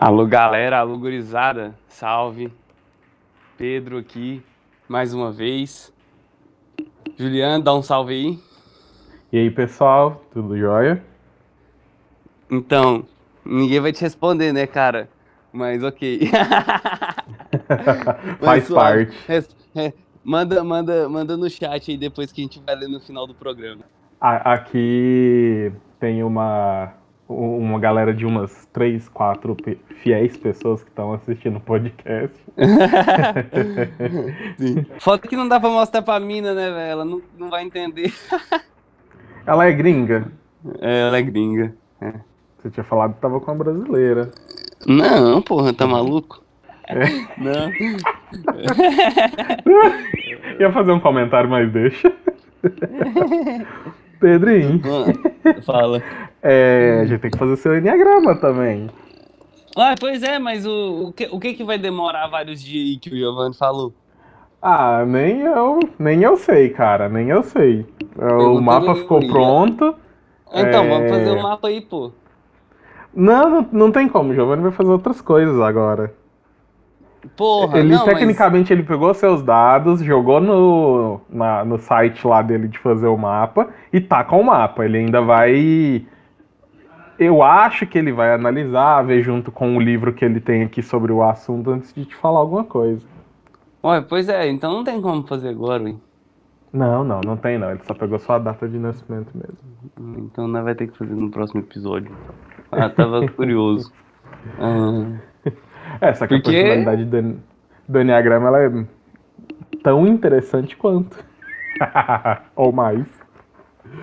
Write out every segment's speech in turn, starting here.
Alô, galera, alô, gurizada, salve. Pedro aqui, mais uma vez. Juliano, dá um salve aí. E aí, pessoal, tudo jóia? Então, ninguém vai te responder, né, cara? Mas ok. Mas Faz suave. parte. Res- é, manda, manda, manda no chat aí depois que a gente vai ler no final do programa. Aqui tem uma, uma galera de umas três, quatro fiéis pessoas que estão assistindo o podcast. Foto que não dá pra mostrar pra mina, né, velho? Ela não, não vai entender. Ela é gringa. É, ela é gringa. Você tinha falado que tava com a brasileira. Não, porra, tá maluco? Não. Ia fazer um comentário, mas deixa. Pedrinho, Ah, Fala. é, a gente tem que fazer seu enneagrama também. Ah, pois é, mas o, o, que, o que que vai demorar vários dias aí que o Giovanni falou? Ah, nem eu, nem eu sei, cara, nem eu sei. É, O mapa ficou Yuri. pronto. Então, É. vamos fazer o mapa aí, pô. Não, não, não tem como. O Giovanni vai fazer outras coisas agora. Porra, ele não, mas- tecnicamente ele pegou seus dados, jogou no, na- no site lá dele de fazer o mapa e tá com o mapa. Ele ainda vai. Eu acho que ele vai analisar, ver junto com o livro que ele tem aqui sobre o assunto antes de te falar alguma coisa. Ué, pois é, então não tem como fazer agora, hein? Não, não, não tem não. Ele só pegou sua data de nascimento mesmo. Então nós vai ter que fazer no próximo episódio. Ah, tava curioso. Ah, É, só que Porque- a personalidade do, do Enneagrama ela é tão interessante quanto. Ou mais.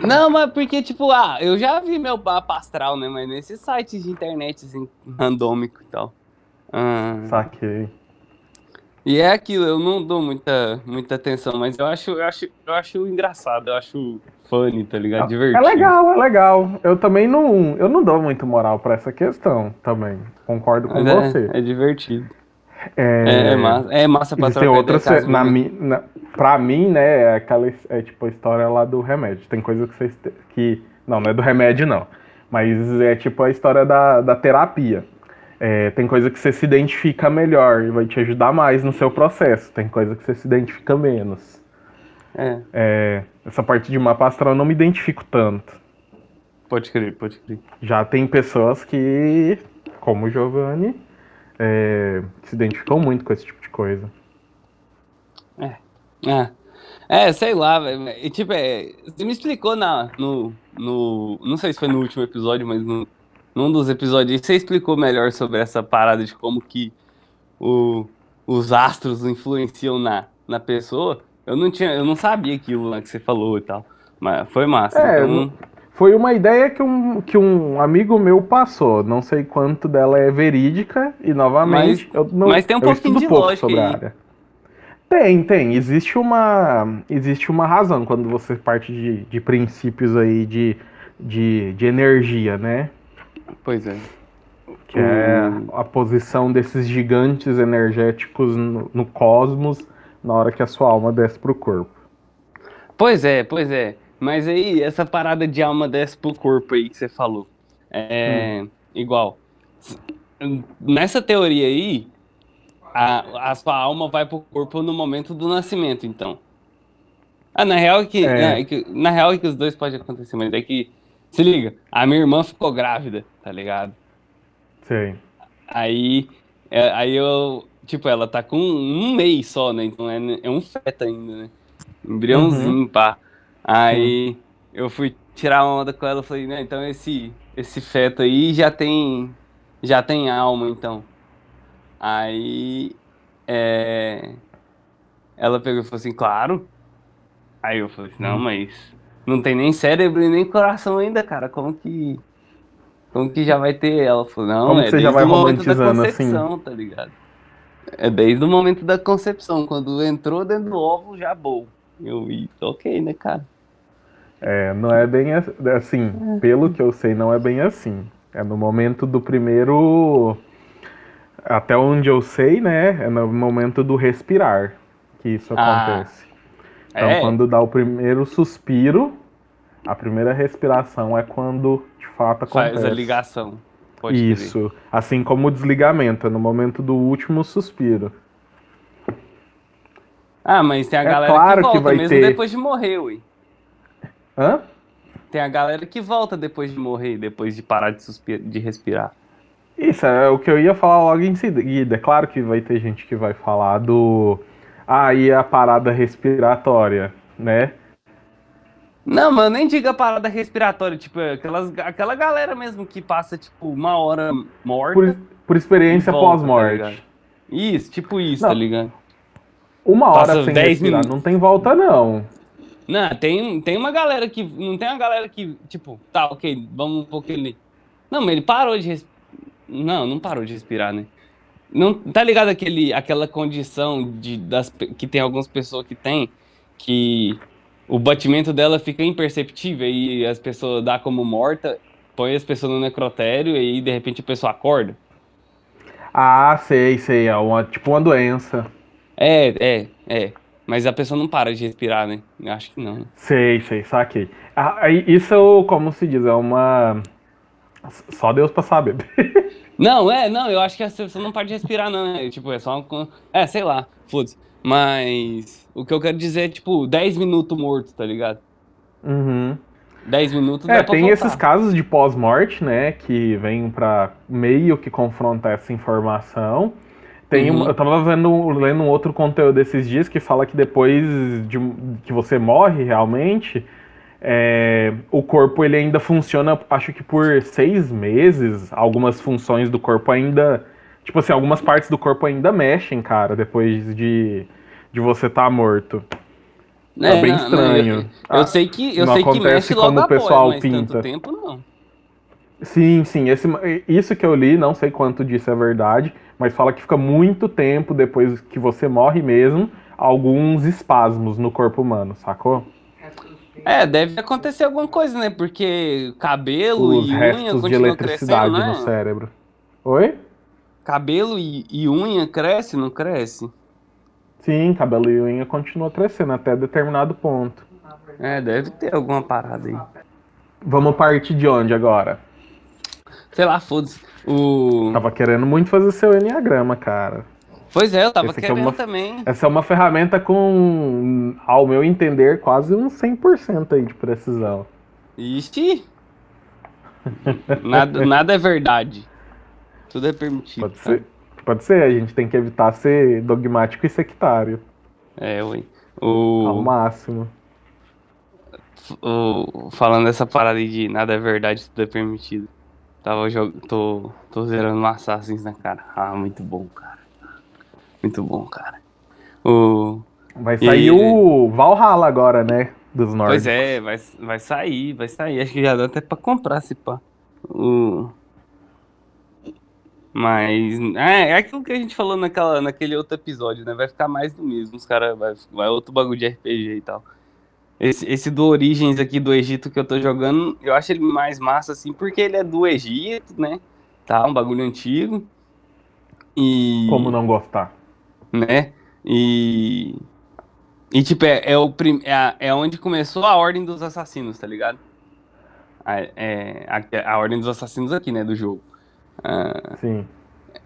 Não, mas porque, tipo, ah, eu já vi meu mapa astral, né? Mas nesses sites de internet, assim, randômico e tal. Ah, Saquei. e é aquilo, eu não dou muita, muita atenção, mas eu acho, eu acho, eu acho engraçado, eu acho funny, tá ligado? É Divertido. legal, é legal. Eu também não. Eu não dou muito moral pra essa questão também. Concordo com Mas é, você. é divertido. É, É, é massa, é massa pra trocar outras. ideia, caso Na, mi- na, pra mim, né, é aquela. É tipo a história lá do remédio. Tem coisa que vocês. que Não, não é do remédio, não. Mas é tipo a história da, da terapia. É, tem coisa que você se identifica melhor e vai te ajudar mais no seu processo. Tem coisa que você se identifica menos. É, É, essa parte de mapa astral eu não me identifico tanto. pode crer, pode crer. Já tem pessoas que, como o Giovanni, é, que se identificam muito com esse tipo de coisa. É, é sei lá, velho. E, Tipo, é, você me explicou na, no, no. Não sei se foi no último episódio, mas no, num dos episódios você explicou melhor sobre essa parada de como que o, os astros influenciam na, na pessoa. Eu não tinha, eu não sabia aquilo lá que você falou e tal. Mas foi massa. É, então, Foi uma ideia que um, que um amigo meu passou. Não sei quanto dela é verídica e novamente Mas- eu não, mas tem um pouquinho de pouco sobre a aí. área. Tem, tem. Existe uma, existe uma razão quando você parte de, de princípios aí de, de, de energia, né? Pois é. Que é Hum. a posição desses gigantes energéticos no, no cosmos na hora que a sua alma desce pro corpo. Pois é, pois é. Mas aí, essa parada de alma desce pro corpo aí que você falou. É. Igual. S- Nessa teoria aí, a, a sua alma vai pro corpo no momento do nascimento, então. Ah, na real é que. É. é que- na real é que os dois podem acontecer, mas é que. Se liga, a minha irmã ficou grávida, tá ligado? Sei. Aí, é, aí eu, tipo, ela tá com um mês só, né? Então é, é um feto ainda, né? Embriãozinho, pá. Aí eu fui tirar uma onda com ela, falei, né? Então esse, esse feto aí já tem, já tem alma, então. Aí, é, ela pegou e falou assim, claro. Aí eu falei assim, não, mas não tem nem cérebro e nem coração ainda, cara. Como que, como que já vai ter? Ela falou, não, Como é você já vai o momento da romantizando assim? concepção, tá ligado? É desde o momento da concepção, quando entrou dentro do óvulo, já bom. Eu vi, ok, né, cara? É, não é bem as- assim, pelo que eu sei, não é bem assim. É no momento do primeiro. Até onde eu sei, né? É no momento do respirar que isso Ah, acontece. Então, é, quando dá o primeiro suspiro, a primeira respiração é quando de fato acontece. faz a ligação. Pode Isso. Assim como o desligamento, é no momento do último suspiro. Ah, mas tem a é galera claro que volta que vai mesmo ter... depois de morrer, ui. Hã? Tem a galera que volta depois de morrer, depois de parar de, suspira, de respirar. Isso, é o que eu ia falar logo em seguida. É claro que vai ter gente que vai falar do. Ah, e a parada respiratória, né? Não, mas nem diga parada respiratória, tipo, aquelas, aquela galera mesmo que passa, tipo, uma hora morta. Por, por experiência tá pós-morte. Tá isso, tipo isso, tá não, tá ligado? Uma hora passa sem respirar, minutos. não tem volta, não. Não, tem, tem uma galera que. Não tem uma galera que, tipo, tá, ok, vamos um pouco ali. Não, mas ele parou de respirar. Não, não parou de respirar, né? Não, tá ligado aquele, aquela condição de, das, que tem algumas pessoas que tem, que o batimento dela fica imperceptível e as pessoas dá como morta, põe as pessoas no necrotério e de repente a pessoa acorda? Ah, sei, sei, é uma, tipo uma doença. É, é, é. Mas a pessoa não para de respirar, né? Eu acho que não. Sei, sei, saquei. Ah, isso, como se diz, é uma. Só Deus pra saber. não, é, não, eu acho que a pessoa não para de respirar, não. É, tipo, é só. Um... É, sei lá, foda-se. Mas o que eu quero dizer é, tipo, 10 minutos morto, tá ligado? Uhum. 10 minutos É, tem voltar. esses casos de pós-morte, né, que vêm pra meio que confrontar essa informação. Tem uhum. eu tava vendo, lendo um outro conteúdo desses dias que fala que depois de que você morre realmente, é, o corpo ele ainda funciona, acho que por seis meses, algumas funções do corpo ainda, tipo assim, algumas partes do corpo ainda mexem, cara, depois de, de você estar tá morto. É, é bem não, estranho. Não, eu, eu ah, sei que eu sei que mexe logo como o pessoal após, pinta. tempo não. Sim, sim, esse, isso que eu li, não sei quanto disso é verdade, mas fala que fica muito tempo depois que você morre mesmo, alguns espasmos no corpo humano, sacou? É, deve acontecer alguma coisa, né? Porque cabelo Os e restos unha de eletricidade no é? cérebro. Oi? Cabelo e, e unha cresce, não cresce? Sim, cabelo e unha continua crescendo até determinado ponto. É, deve ter alguma parada aí. Vamos partir de onde agora? Sei lá, foda-se. O... Tava querendo muito fazer seu Enneagrama, cara. Pois é, eu tava Esse querendo é uma, também. Essa é uma ferramenta com, ao meu entender, quase um 100% aí de precisão. Ixi! nada, nada é verdade. Tudo é permitido. Pode ser, pode ser, a gente tem que evitar ser dogmático e sectário. É, ui. O... Ao máximo. O... Falando dessa parada de nada é verdade, tudo é permitido. Tava jogando. Tô, tô zerando Assassins, né, cara? Ah, muito bom, cara. Muito bom, cara. O. Vai sair e... o Valhalla agora, né? Dos nórdicos. Pois é, vai, vai sair, vai sair. Acho que já dá até pra comprar, se pá. O... Mas é, é aquilo que a gente falou naquela, naquele outro episódio, né? Vai ficar mais do mesmo. Os caras vai, vai outro bagulho de RPG e tal. Esse, esse do Origens aqui do Egito que eu tô jogando, eu acho ele mais massa, assim, porque ele é do Egito, né? Tá, um bagulho antigo. E. Como não gostar? Né? E. E, tipo, é, é, o prim... é, é onde começou a Ordem dos Assassinos, tá ligado? A, é, a, a Ordem dos Assassinos aqui, né, do jogo. Ah, Sim.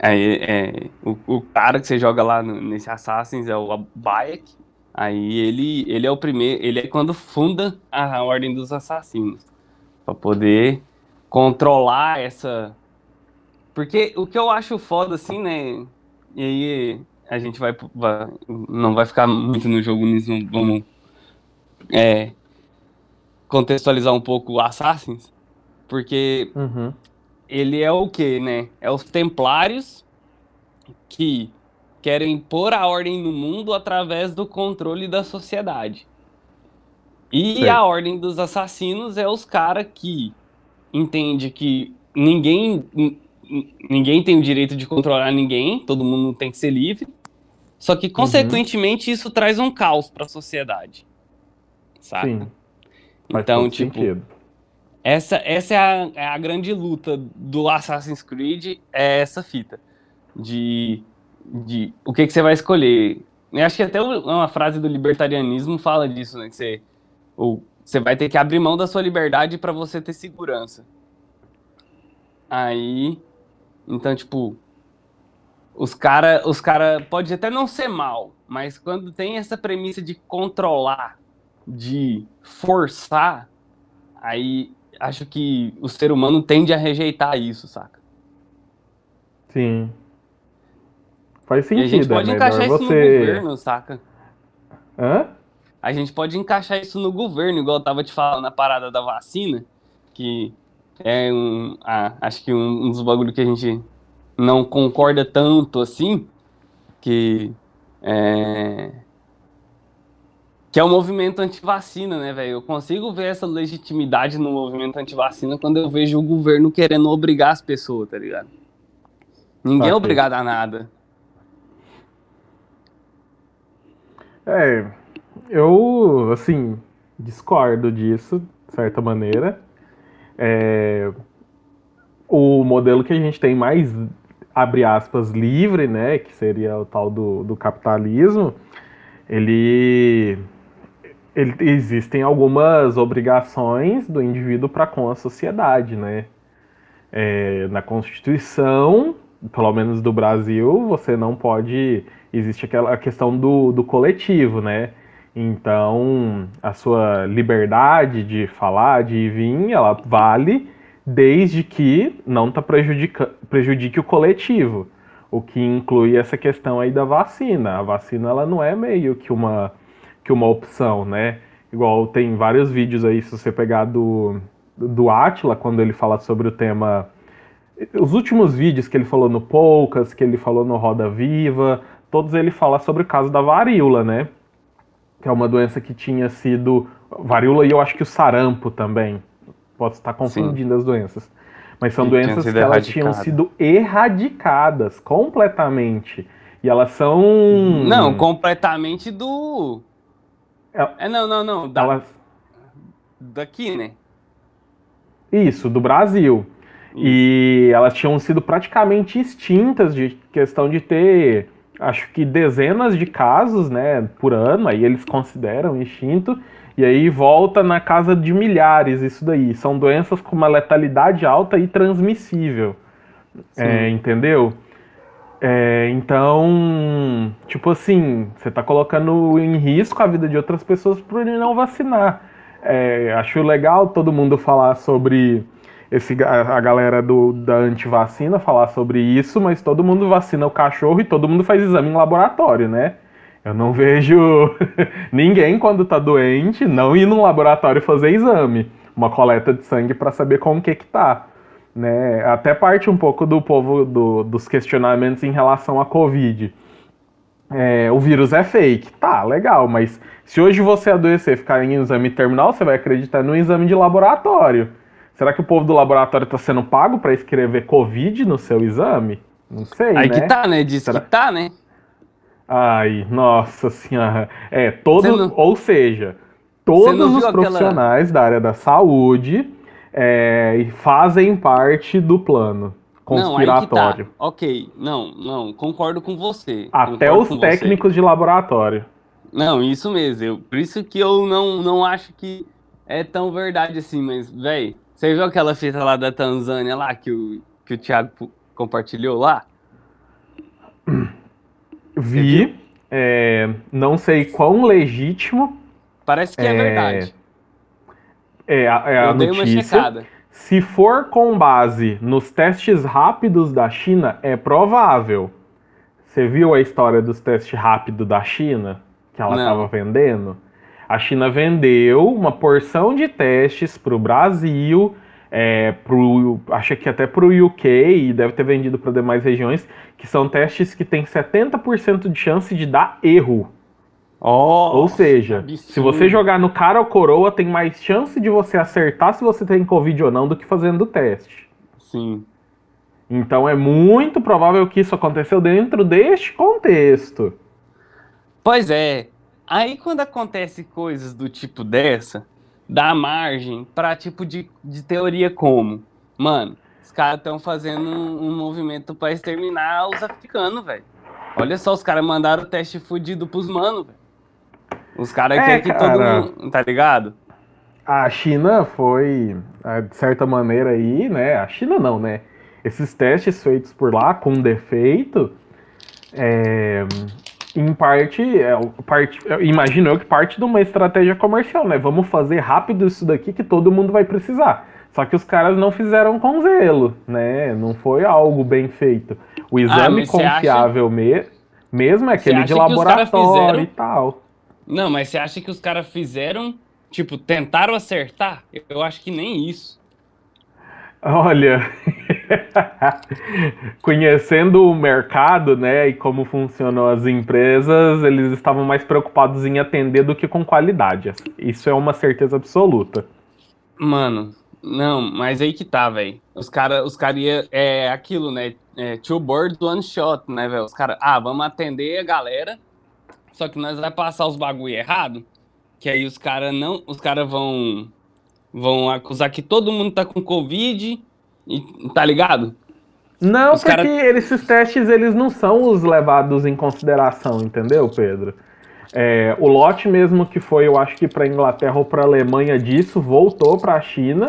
Aí, é, o, o cara que você joga lá no, nesse Assassins é o Bayek, Aí ele, ele é o primeiro, ele é quando funda a Ordem dos Assassinos, para poder controlar essa. Porque o que eu acho foda assim, né? E aí a gente vai, vai não vai ficar muito no jogo nisso, vamos é, contextualizar um pouco o Assassins, porque uhum. Ele é o que, né? É os Templários que querem pôr a ordem no mundo através do controle da sociedade. E a ordem dos assassinos é os caras que entende que ninguém ninguém tem o direito de controlar ninguém, todo mundo tem que ser livre. Só que consequentemente uhum. isso traz um caos para a sociedade. Sabe? Sim. então, tipo, sentido. Essa essa é a, é a grande luta do Assassin's Creed, é essa fita de de o que, que você vai escolher. Eu acho que até uma frase do libertarianismo fala disso, né? Que você, ou, você vai ter que abrir mão da sua liberdade para você ter segurança. Aí Então, tipo, os cara, os cara pode até não ser mal, mas quando tem essa premissa de controlar, de forçar, aí acho que o ser humano tende a rejeitar isso, saca? Sim. Faz sentido. E a gente pode é encaixar isso você... no governo, saca? Hã? A gente pode encaixar isso no governo, igual eu tava te falando na parada da vacina, que é um. Ah, acho que um, um dos bagulhos que a gente não concorda tanto assim, que é, que é o movimento antivacina, né, velho? Eu consigo ver essa legitimidade no movimento antivacina quando eu vejo o governo querendo obrigar as pessoas, tá ligado? Ninguém é obrigado a nada. É, eu, assim, discordo disso, de certa maneira. É, o modelo que a gente tem mais, abre aspas, livre, né, que seria o tal do, do capitalismo, ele, ele, existem algumas obrigações do indivíduo para com a sociedade, né? É, na Constituição, pelo menos do Brasil, você não pode. Existe aquela questão do, do coletivo, né? Então, a sua liberdade de falar, de ir vir, ela vale desde que não tá prejudique o coletivo. O que inclui essa questão aí da vacina. A vacina ela não é meio que uma, que uma opção, né? Igual tem vários vídeos aí, se você pegar do, do Atila, quando ele fala sobre o tema. Os últimos vídeos que ele falou no Poucas, que ele falou no Roda Viva, todos ele fala sobre o caso da varíola, né? que é uma doença que tinha sido varíola e eu acho que o sarampo também. Posso estar confundindo Sim. as doenças. Mas são Sim, doenças que elas tinham sido erradicadas completamente. E elas são. Não, completamente do. É, é não, não, não. Da... Elas... Daqui, né? Isso, do Brasil. Isso. E elas tinham sido praticamente extintas de questão de ter acho que dezenas de casos, né, por ano, aí eles consideram extinto, e aí volta na casa de milhares isso daí. São doenças com uma letalidade alta e transmissível, é, entendeu? É, então, tipo assim, você está colocando em risco a vida de outras pessoas por não vacinar. É, acho legal todo mundo falar sobre esse, a, galera do, da antivacina falar sobre isso, mas todo mundo vacina o cachorro e todo mundo faz exame em laboratório, né? Eu não vejo ninguém quando tá doente não ir no laboratório fazer exame, uma coleta de sangue para saber como que que tá. Né? Até parte um pouco do povo do, dos questionamentos em relação à Covid. É, o vírus é fake. Tá, legal, mas se hoje você adoecer e ficar em exame terminal, você vai acreditar no exame de laboratório. Será que o povo do laboratório está sendo pago para escrever Covid no seu exame? Não sei, Aí né? que tá, né? Diz Será... que tá, né? Ai, nossa senhora. É, todos, não... ou seja, todos os profissionais aquela... da área da saúde é, fazem parte do plano conspiratório. Não, tá. Ok, não, não, concordo com você. Até concordo os técnicos você. de laboratório. Não, isso mesmo. Eu, por isso que eu não, não acho que é tão verdade assim, mas, velho, você viu aquela fita lá da Tanzânia lá que o, que o Thiago compartilhou lá? Vi. É, não sei quão legítimo. Parece que é, é verdade. É, a, é a notícia. Se for com base nos testes rápidos da China, é provável. Você viu a história dos testes rápidos da China? Que ela estava vendendo? A China vendeu uma porção de testes para o Brasil, é, pro, acho que até para o UK e deve ter vendido para demais regiões, que são testes que têm 70% de chance de dar erro. Oh, ou seja, absurdo. se você jogar no cara ou coroa, tem mais chance de você acertar se você tem Covid ou não do que fazendo o teste. Sim. Então é muito provável que isso aconteceu dentro deste contexto. Pois é. Aí quando acontece coisas do tipo dessa, dá margem para tipo de, de teoria como, mano, os caras estão fazendo um, um movimento para exterminar os africanos, velho. Olha só, os caras mandaram o teste fudido pros manos, velho. Os caras é, querem que cara, todo mundo, tá ligado? A China foi, de certa maneira aí, né? A China não, né? esses testes feitos por lá com defeito, é, em parte, é, parte, imagino eu que parte de uma estratégia comercial, né? Vamos fazer rápido isso daqui que todo mundo vai precisar. Só que os caras não fizeram com zelo, né? Não foi algo bem feito. O ah, exame ah, confiável acha... me... mesmo é aquele de laboratório e tal. Não, mas você acha que os caras fizeram, tipo, tentaram acertar? Eu acho que nem isso. Olha, conhecendo o mercado, né, e como funcionam as empresas, eles estavam mais preocupados em atender do que com qualidade. Isso é uma certeza absoluta. Mano, não, mas aí que tá, velho. Os caras os cara ia, é aquilo, né? É, two birds, one shot, né, velho? Os caras, ah, vamos atender a galera, só que nós vai passar os bagulho errado, que aí os caras não, os caras vão vão acusar que todo mundo tá com covid, e, tá ligado? Não, os porque cara... esses testes eles não são os levados em consideração, entendeu, Pedro? É, o lote mesmo que foi, eu acho que para Inglaterra ou para Alemanha disso, voltou para a China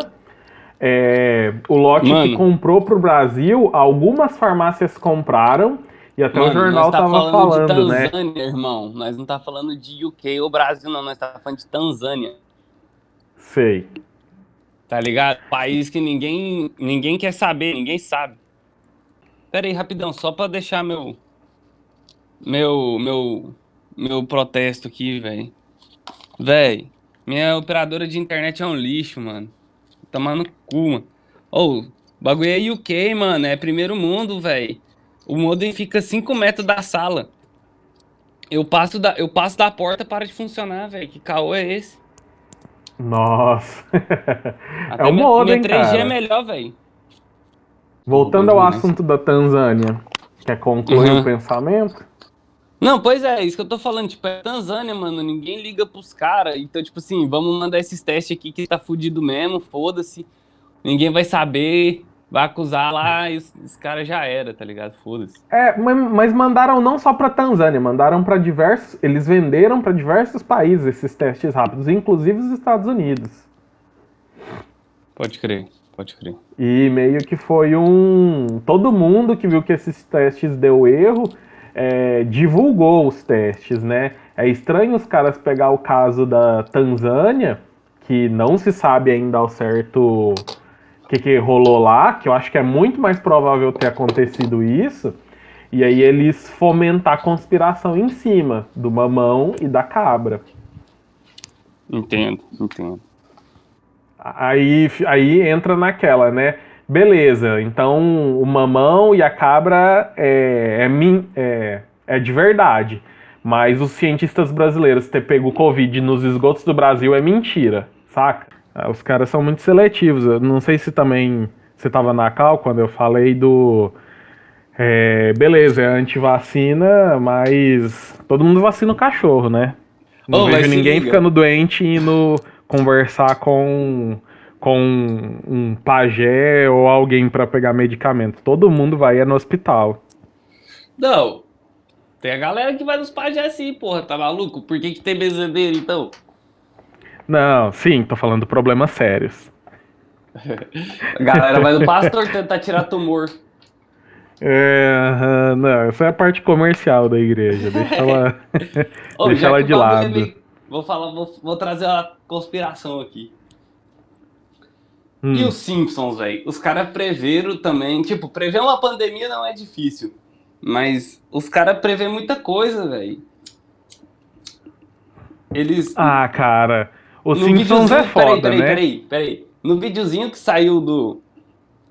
é, o lote Mano, que comprou para o Brasil, algumas farmácias compraram e até Mano, o jornal tá tava falando, falando de né? Tanzânia, né? irmão. Nós não tá falando de UK ou Brasil, não. Nós tá falando de Tanzânia. Sei. Tá ligado? País que ninguém, ninguém quer saber, ninguém sabe. Pera aí, rapidão, só pra deixar meu. Meu. Meu. Meu protesto aqui, velho. Véi, minha operadora de internet é um lixo, mano. Tomar no cu, mano. Ô, oh, bagulho é UK, mano. É primeiro mundo, velho. O modem fica 5 metros da sala. Eu passo da, eu passo da porta para de funcionar, velho. Que caô é esse? Nossa. Até é o modem, minha 3G cara. é melhor, velho. Voltando ao assunto da Tanzânia, quer concluir uhum. o pensamento? Não, pois é, isso que eu tô falando, tipo, é Tanzânia, mano, ninguém liga pros caras, então, tipo assim, vamos mandar esses testes aqui que tá fudido mesmo, foda-se, ninguém vai saber, vai acusar lá e os, os caras já era, tá ligado? Foda-se. É, mas mandaram não só pra Tanzânia, mandaram para diversos, eles venderam para diversos países esses testes rápidos, inclusive os Estados Unidos. Pode crer, pode crer. E meio que foi um... todo mundo que viu que esses testes deu erro é, divulgou os testes, né? É estranho os caras pegar o caso da Tanzânia, que não se sabe ainda ao certo que, que rolou lá, que eu acho que é muito mais provável ter acontecido isso, e aí eles fomentar a conspiração em cima do mamão e da cabra. Entendo, entendo. Aí, aí entra naquela, né? Beleza, então o mamão e a cabra é, é, é, é de verdade. Mas os cientistas brasileiros ter pego o Covid nos esgotos do Brasil é mentira, saca? Ah, os caras são muito seletivos. Eu não sei se também você estava na cal quando eu falei do. É, beleza, é antivacina, mas todo mundo vacina o cachorro, né? Não oh, vejo ninguém ficando doente indo conversar com com um pajé ou alguém para pegar medicamento. Todo mundo vai é no hospital. Não. Tem a galera que vai nos pajé sim, porra, tá maluco? Por que, que tem bezendeiro então? Não, sim, tô falando problemas sérios. a galera vai no pastor tentar tirar tumor. É, não, essa é a parte comercial da igreja. Deixa ela, Ô, deixa ela de lado. Vou falar, vou, vou trazer uma conspiração aqui. Hum. E os Simpsons, velho? Os caras preveram também. Tipo, prever uma pandemia não é difícil. Mas os caras prevê muita coisa, velho. Eles. Ah, cara. Os Simpsons é foda, peraí, né? Peraí, peraí, peraí. No videozinho que saiu do.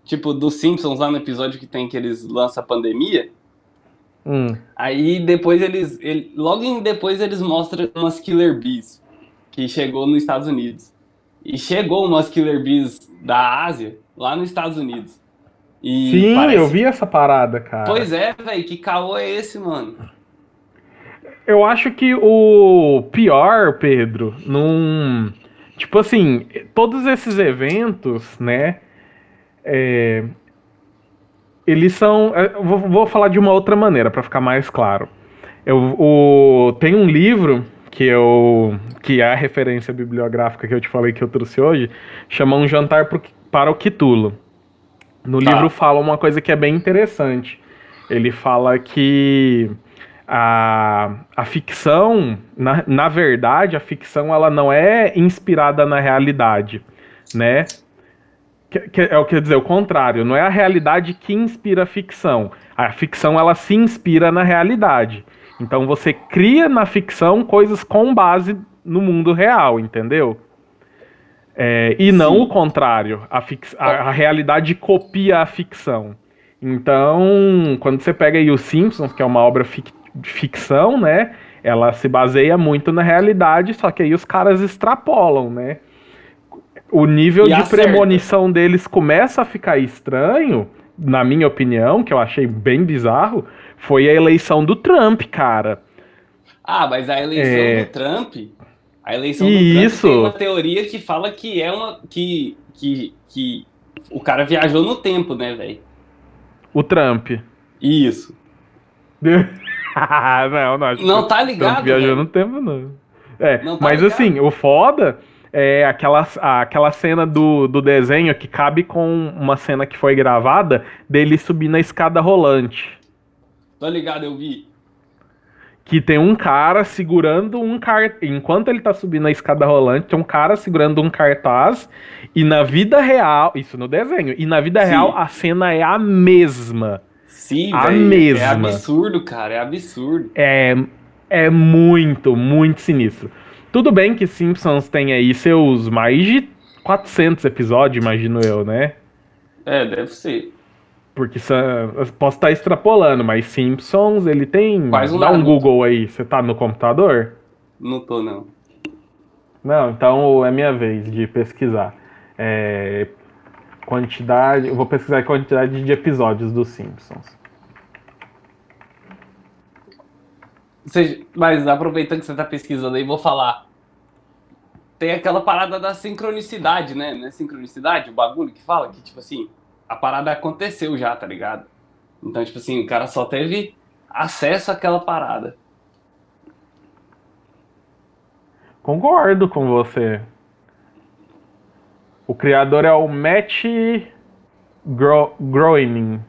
Tipo, dos Simpsons lá no episódio que tem que eles lançam a pandemia. Hum. Aí depois eles. Ele, logo em depois eles mostram umas Killer Bees que chegou nos Estados Unidos. E chegou umas Killer Bees da Ásia lá nos Estados Unidos. E Sim, parece... eu vi essa parada, cara. Pois é, velho, que caô é esse, mano? Eu acho que o pior, Pedro, num. Tipo assim, todos esses eventos, né? É, eles são. É, vou, vou, falar de uma outra maneira para ficar mais claro. Eu, o, tem um livro que eu que é a referência bibliográfica que eu te falei que eu trouxe hoje, chama Um Jantar pro, para o Quitulo. No tá. livro fala uma coisa que é bem interessante. Ele fala que a, a ficção, na, na verdade, a ficção ela não é inspirada na realidade, né? Que, que, é o que dizer, o contrário, não é a realidade que inspira a ficção. A ficção ela se inspira na realidade. Então você cria na ficção coisas com base no mundo real, entendeu? É, e Sim. não o contrário. A, fix, a, a, realidade copia a ficção. Então, quando você pega aí os Simpsons, que é uma obra fic, ficção, né? Ela se baseia muito na realidade, só que aí os caras extrapolam, né? O nível e de acerta. premonição deles começa a ficar estranho, na minha opinião, que eu achei bem bizarro, foi a eleição do Trump, cara. Ah, mas a eleição é... do Trump, a eleição do Isso. Trump tem uma teoria que fala que é uma que que, que o cara viajou no tempo, né, velho? O Trump. Isso. não, não, acho não tá ligado. Viajou no tempo, não. É, não tá mas ligado. assim, o foda é aquela, aquela cena do, do desenho que cabe com uma cena que foi gravada dele subir na escada rolante. Tô ligado, eu vi. Que tem um cara segurando um cartaz. Enquanto ele tá subindo a escada rolante, tem um cara segurando um cartaz. E na vida real. Isso no desenho. E na vida Sim. real a cena é a mesma. Sim, a véio, mesma. É absurdo, cara, é absurdo. É, é muito, muito sinistro. Tudo bem que Simpsons tem aí seus mais de 400 episódios, imagino eu, né? É, deve ser. Porque posso estar extrapolando, mas Simpsons, ele tem. Quase Dá um Google aí. Você tá no computador? Não tô, não. Não, então é minha vez de pesquisar. É, quantidade. Eu vou pesquisar a quantidade de episódios dos Simpsons. Mas aproveitando que você tá pesquisando aí, vou falar. Tem aquela parada da sincronicidade, né? Não é sincronicidade, o bagulho que fala que, tipo assim, a parada aconteceu já, tá ligado? Então, tipo assim, o cara só teve acesso àquela parada. Concordo com você. O criador é o Matt Gro Groening.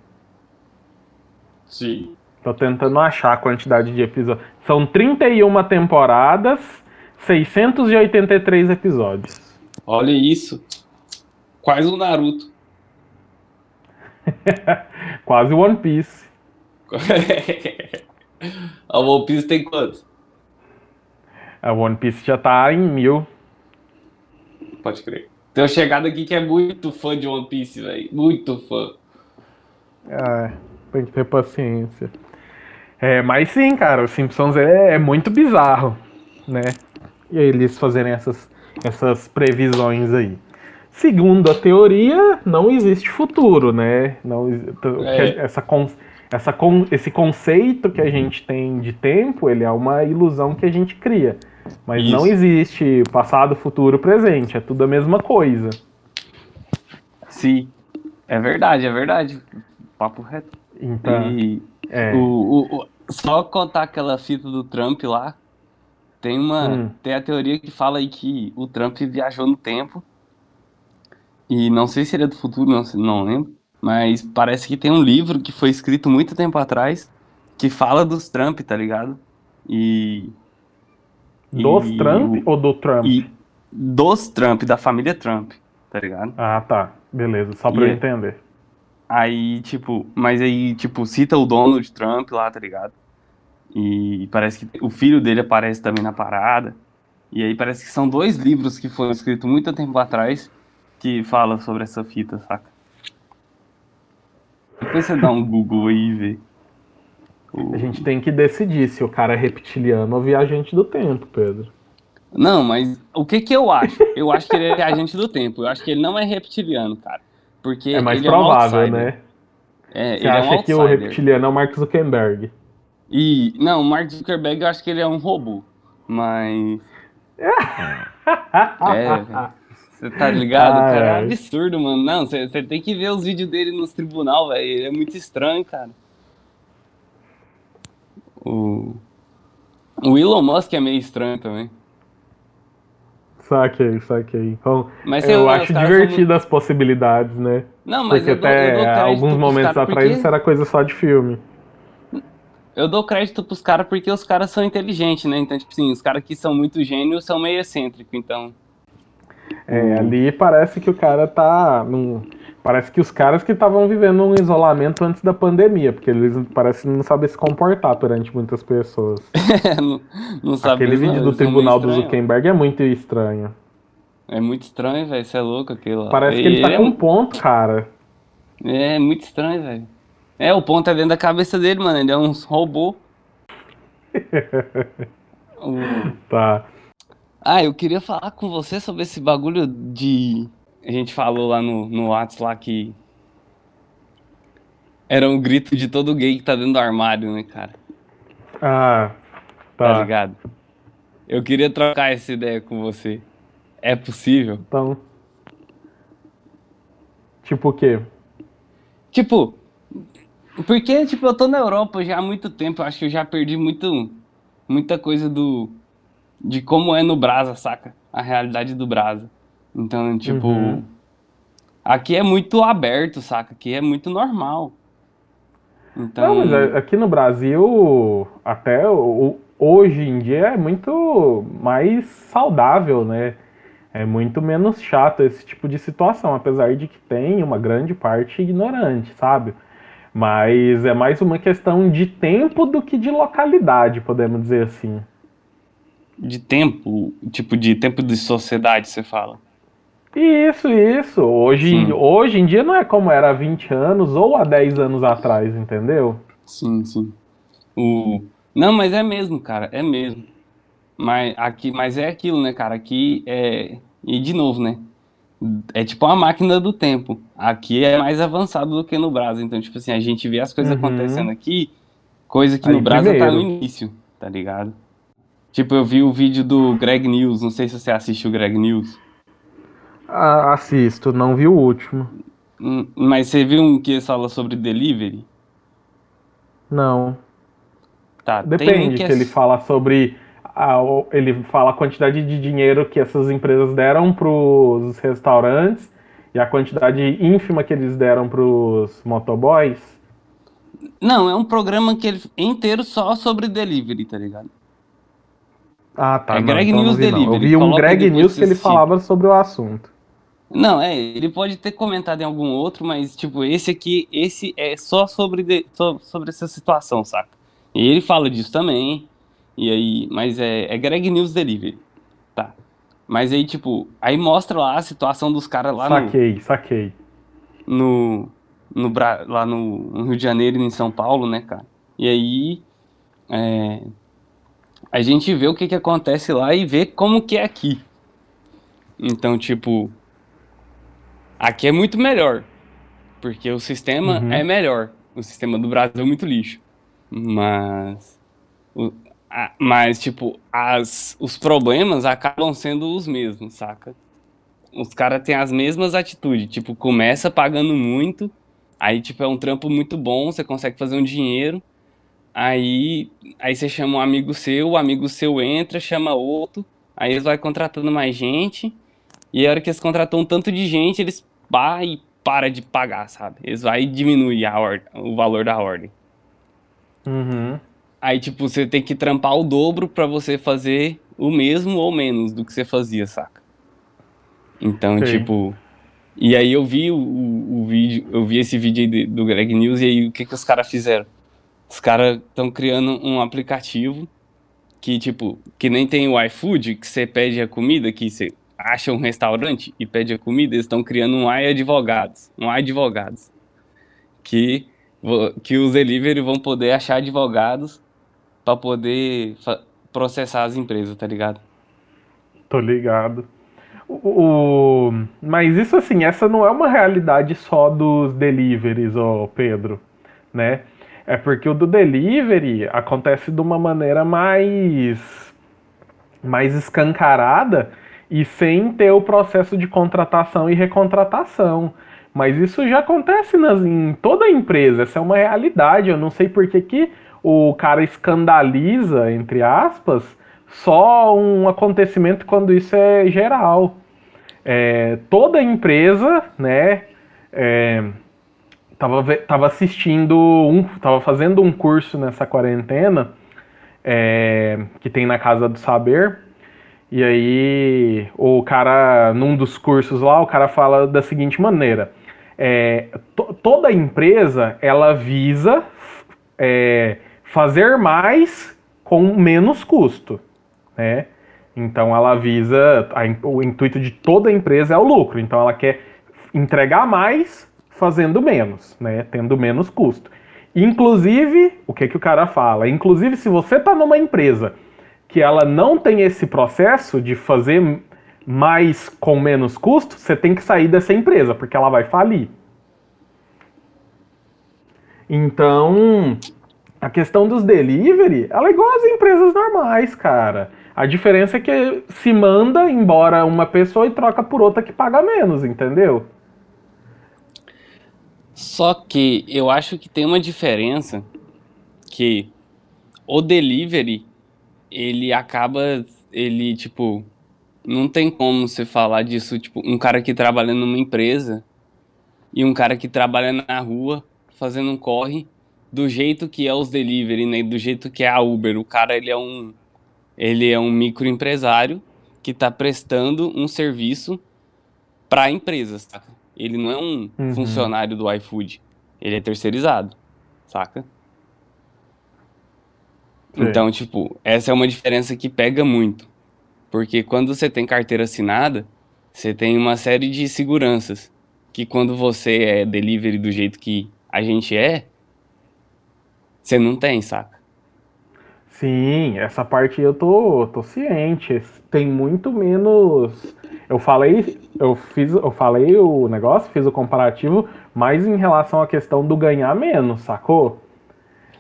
Sim. Tô tentando achar a quantidade de episódios. São 31 temporadas, 683 episódios. Olha isso. Quase o Naruto. Quase One Piece. a One Piece tem quantos? A One Piece já tá em mil. Pode crer. Tem uma chegada aqui que é muito fã de One Piece, velho. Muito fã. É, tem que ter paciência. É, mas sim, cara, os Simpsons é, é muito bizarro, né? E eles fazerem essas, essas previsões aí. Segundo a teoria, não existe futuro, né? Não, é. essa, essa, esse conceito que a gente tem de tempo, ele é uma ilusão que a gente cria. Mas Isso. não existe passado, futuro, presente. É tudo a mesma coisa. Sim. É verdade, é verdade. Papo reto. Então, e é. o, o, só contar aquela fita do Trump lá. Tem uma. Hum. Tem a teoria que fala aí que o Trump viajou no tempo. E não sei se ele é do futuro, não, não lembro. Mas parece que tem um livro que foi escrito muito tempo atrás que fala dos Trump, tá ligado? E. Dos e, Trump ou do Trump? E, dos Trump, da família Trump, tá ligado? Ah, tá. Beleza, só pra e, eu entender. Aí, tipo, mas aí, tipo, cita o Donald Trump lá, tá ligado? E parece que o filho dele aparece também na parada. E aí parece que são dois livros que foram escritos muito tempo atrás que fala sobre essa fita, saca? Depois você dá um Google aí e vê. A gente tem que decidir se o cara é reptiliano ou viajante do tempo, Pedro. Não, mas o que que eu acho? Eu acho que ele é viajante do tempo. Eu acho que ele não é reptiliano, cara. Porque é mais provável, é um né? É, Você acha é um que o reptiliano é o Mark Zuckerberg? E, não, o Mark Zuckerberg eu acho que ele é um robô, mas... é, você tá ligado? Ah, cara, é absurdo, mano. Não, você tem que ver os vídeos dele nos tribunal, velho. Ele é muito estranho, cara. O... o Elon Musk é meio estranho também. Saquei, saquei. Então, mas eu acho divertido as possibilidades, né? Não, mas porque eu dou, até eu dou alguns momentos atrás porque... isso era coisa só de filme. Eu dou crédito pros caras porque os caras são inteligentes, né? Então, tipo assim, os caras que são muito gênios são meio excêntricos, então. É, ali parece que o cara tá. Num... Parece que os caras que estavam vivendo um isolamento antes da pandemia, porque eles parecem não saber se comportar perante muitas pessoas. não, não sabe Aquele vídeo do tribunal do Zuckerberg é muito estranho. É muito estranho, velho. Você é louco aquilo. Parece que ele, tá com um ponto, cara. É, muito estranho, velho. É, o ponto é dentro da cabeça dele, mano. Ele é um robô. Tá. Ah, eu queria falar com você sobre esse bagulho de. A gente falou lá no, no WhatsApp lá que. Era um grito de todo gay que tá dentro do armário, né, cara? Ah, tá. Tá ligado? Eu queria trocar essa ideia com você. É possível? Então. Tipo o quê? Tipo, porque, tipo, eu tô na Europa já há muito tempo, acho que eu já perdi muito, muita coisa do. de como é no Brasa, saca? A realidade do Brasa. Então, tipo. Uhum. Aqui é muito aberto, saca? Aqui é muito normal. Então... Não, mas aqui no Brasil, até hoje em dia é muito mais saudável, né? É muito menos chato esse tipo de situação, apesar de que tem uma grande parte ignorante, sabe? Mas é mais uma questão de tempo do que de localidade, podemos dizer assim. De tempo? Tipo, de tempo de sociedade, você fala? Isso, isso. Hoje, hoje em dia não é como era há 20 anos ou há 10 anos atrás, entendeu? Sim, sim. O... Não, mas é mesmo, cara, é mesmo. Mas, aqui, mas é aquilo, né, cara? Aqui é. E de novo, né? é tipo uma máquina do tempo. Aqui é mais avançado do que no Brasil. Então, tipo assim, a gente vê as coisas uhum. acontecendo aqui, coisa que Aí no Brasil tá no início, tá ligado? Tipo, eu vi o vídeo do Greg News, não sei se você assistiu o Greg News. Ah, assisto, não vi o último. Hum, mas você viu um que fala sobre delivery? Não. Tá, Depende, um que, é... que ele fala sobre a, ele fala a quantidade de dinheiro que essas empresas deram para os restaurantes e a quantidade ínfima que eles deram para os motoboys? Não, é um programa que ele inteiro só sobre delivery, tá ligado? Ah, tá. É não, Greg então News Delivery. Eu vi um Greg News que ele falava sobre o assunto. Não, é, ele pode ter comentado em algum outro, mas tipo, esse aqui, esse é só sobre, de, sobre essa situação, saca? E ele fala disso também. E aí, mas é, é Greg News Delivery. Tá. Mas aí, tipo, aí mostra lá a situação dos caras lá saquei, no. Saquei, No. no lá no, no, Rio de Janeiro e em São Paulo, né, cara? E aí. É, a gente vê o que, que acontece lá e vê como que é aqui. Então, tipo. Aqui é muito melhor. Porque o sistema uhum. é melhor. O sistema do Brasil é muito lixo. Mas. O, mas, tipo, as, os problemas acabam sendo os mesmos, saca? Os caras têm as mesmas atitudes. Tipo, começa pagando muito, aí, tipo, é um trampo muito bom, você consegue fazer um dinheiro. Aí, aí você chama um amigo seu, o amigo seu entra, chama outro, aí eles vão contratando mais gente. E a hora que eles contratam um tanto de gente, eles e para de pagar, sabe? Eles vão diminuir a ordem, o valor da ordem. Uhum. Aí, tipo, você tem que trampar o dobro para você fazer o mesmo ou menos do que você fazia, saca? Então, tipo. E aí eu vi o, o, o, vídeo, eu vi esse vídeo aí do Greg News e aí o que, que os caras fizeram? Os caras estão criando um aplicativo que, tipo, que nem tem o iFood, que você pede a comida, que você acha um restaurante e pede a comida, eles estão criando um iAdvogados, um iAdvogados, que, que os delivery vão poder achar advogados para poder processar as empresas, tá ligado? Tô ligado. O, o, mas isso assim, essa não é uma realidade só dos deliveries, ó, Pedro, né? É porque o do delivery acontece de uma maneira mais mais escancarada e sem ter o processo de contratação e recontratação. Mas isso já acontece nas, em toda empresa, essa é uma realidade. Eu não sei por que, que o cara escandaliza, entre aspas, só um acontecimento quando isso é geral. É, toda empresa, né, é, tava, tava assistindo, um, tava fazendo um curso nessa quarentena é, que tem na Casa do Saber. E aí o cara, num dos cursos lá, o cara fala da seguinte maneira: é, toda empresa ela visa é, fazer mais com menos custo, né? Então ela visa a, o intuito de toda empresa é o lucro. Então ela quer entregar mais fazendo menos, né? Tendo menos custo. Inclusive, o que que o cara fala? Inclusive, se você está numa empresa que ela não tem esse processo de fazer mais com menos custo, você tem que sair dessa empresa, porque ela vai falir. Então, a questão dos delivery, ela é igual às empresas normais, cara. A diferença é que se manda embora uma pessoa e troca por outra que paga menos, entendeu? Só que eu acho que tem uma diferença que o delivery ele acaba ele tipo não tem como você falar disso, tipo, um cara que trabalha numa empresa e um cara que trabalha na rua fazendo um corre do jeito que é os delivery, né? Do jeito que é a Uber. O cara ele é um ele é um microempresário que está prestando um serviço para empresas, saca? Ele não é um uhum. funcionário do iFood. Ele é terceirizado, saca? Sim. Então, tipo, essa é uma diferença que pega muito. Porque quando você tem carteira assinada, você tem uma série de seguranças. Que quando você é delivery do jeito que a gente é, você não tem, saca? Sim, essa parte eu tô, tô ciente. Tem muito menos. Eu falei, eu fiz, eu falei o negócio, fiz o comparativo, mas em relação à questão do ganhar menos, sacou?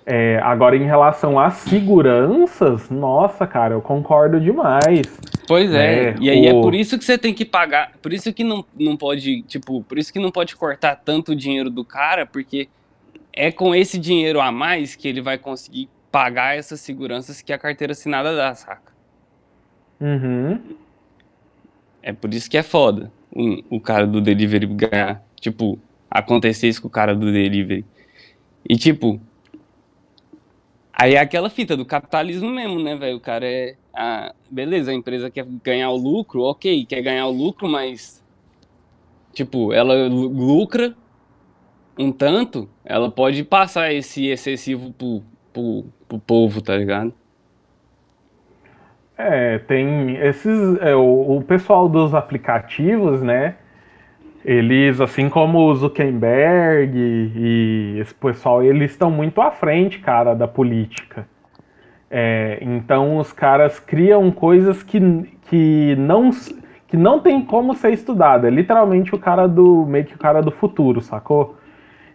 É, agora, em relação às seguranças, nossa, cara, eu concordo demais. Pois é, é e aí é o... é por isso que você tem que pagar, por isso que não, não pode, tipo, por isso que não pode cortar tanto o dinheiro do cara, porque é com esse dinheiro a mais que ele vai conseguir pagar essas seguranças que a carteira assinada dá, saca? Uhum. É por isso que é foda o, o cara do delivery ganhar. Tipo, acontecer isso com o cara do delivery. E tipo, aí é aquela fita do capitalismo mesmo, né, velho? O cara é. Ah, beleza, a empresa quer ganhar o lucro, ok, quer ganhar o lucro, mas. Tipo, ela lucra um tanto, ela pode passar esse excessivo pro, pro, pro povo, tá ligado? É, tem esses. É, o, o pessoal dos aplicativos, né? Eles, assim como o Zuckerberg e esse pessoal, eles estão muito à frente, cara, da política. É, então os caras criam coisas que, que, não, que não tem como ser estudado. É literalmente o cara do. meio que o cara do futuro, sacou?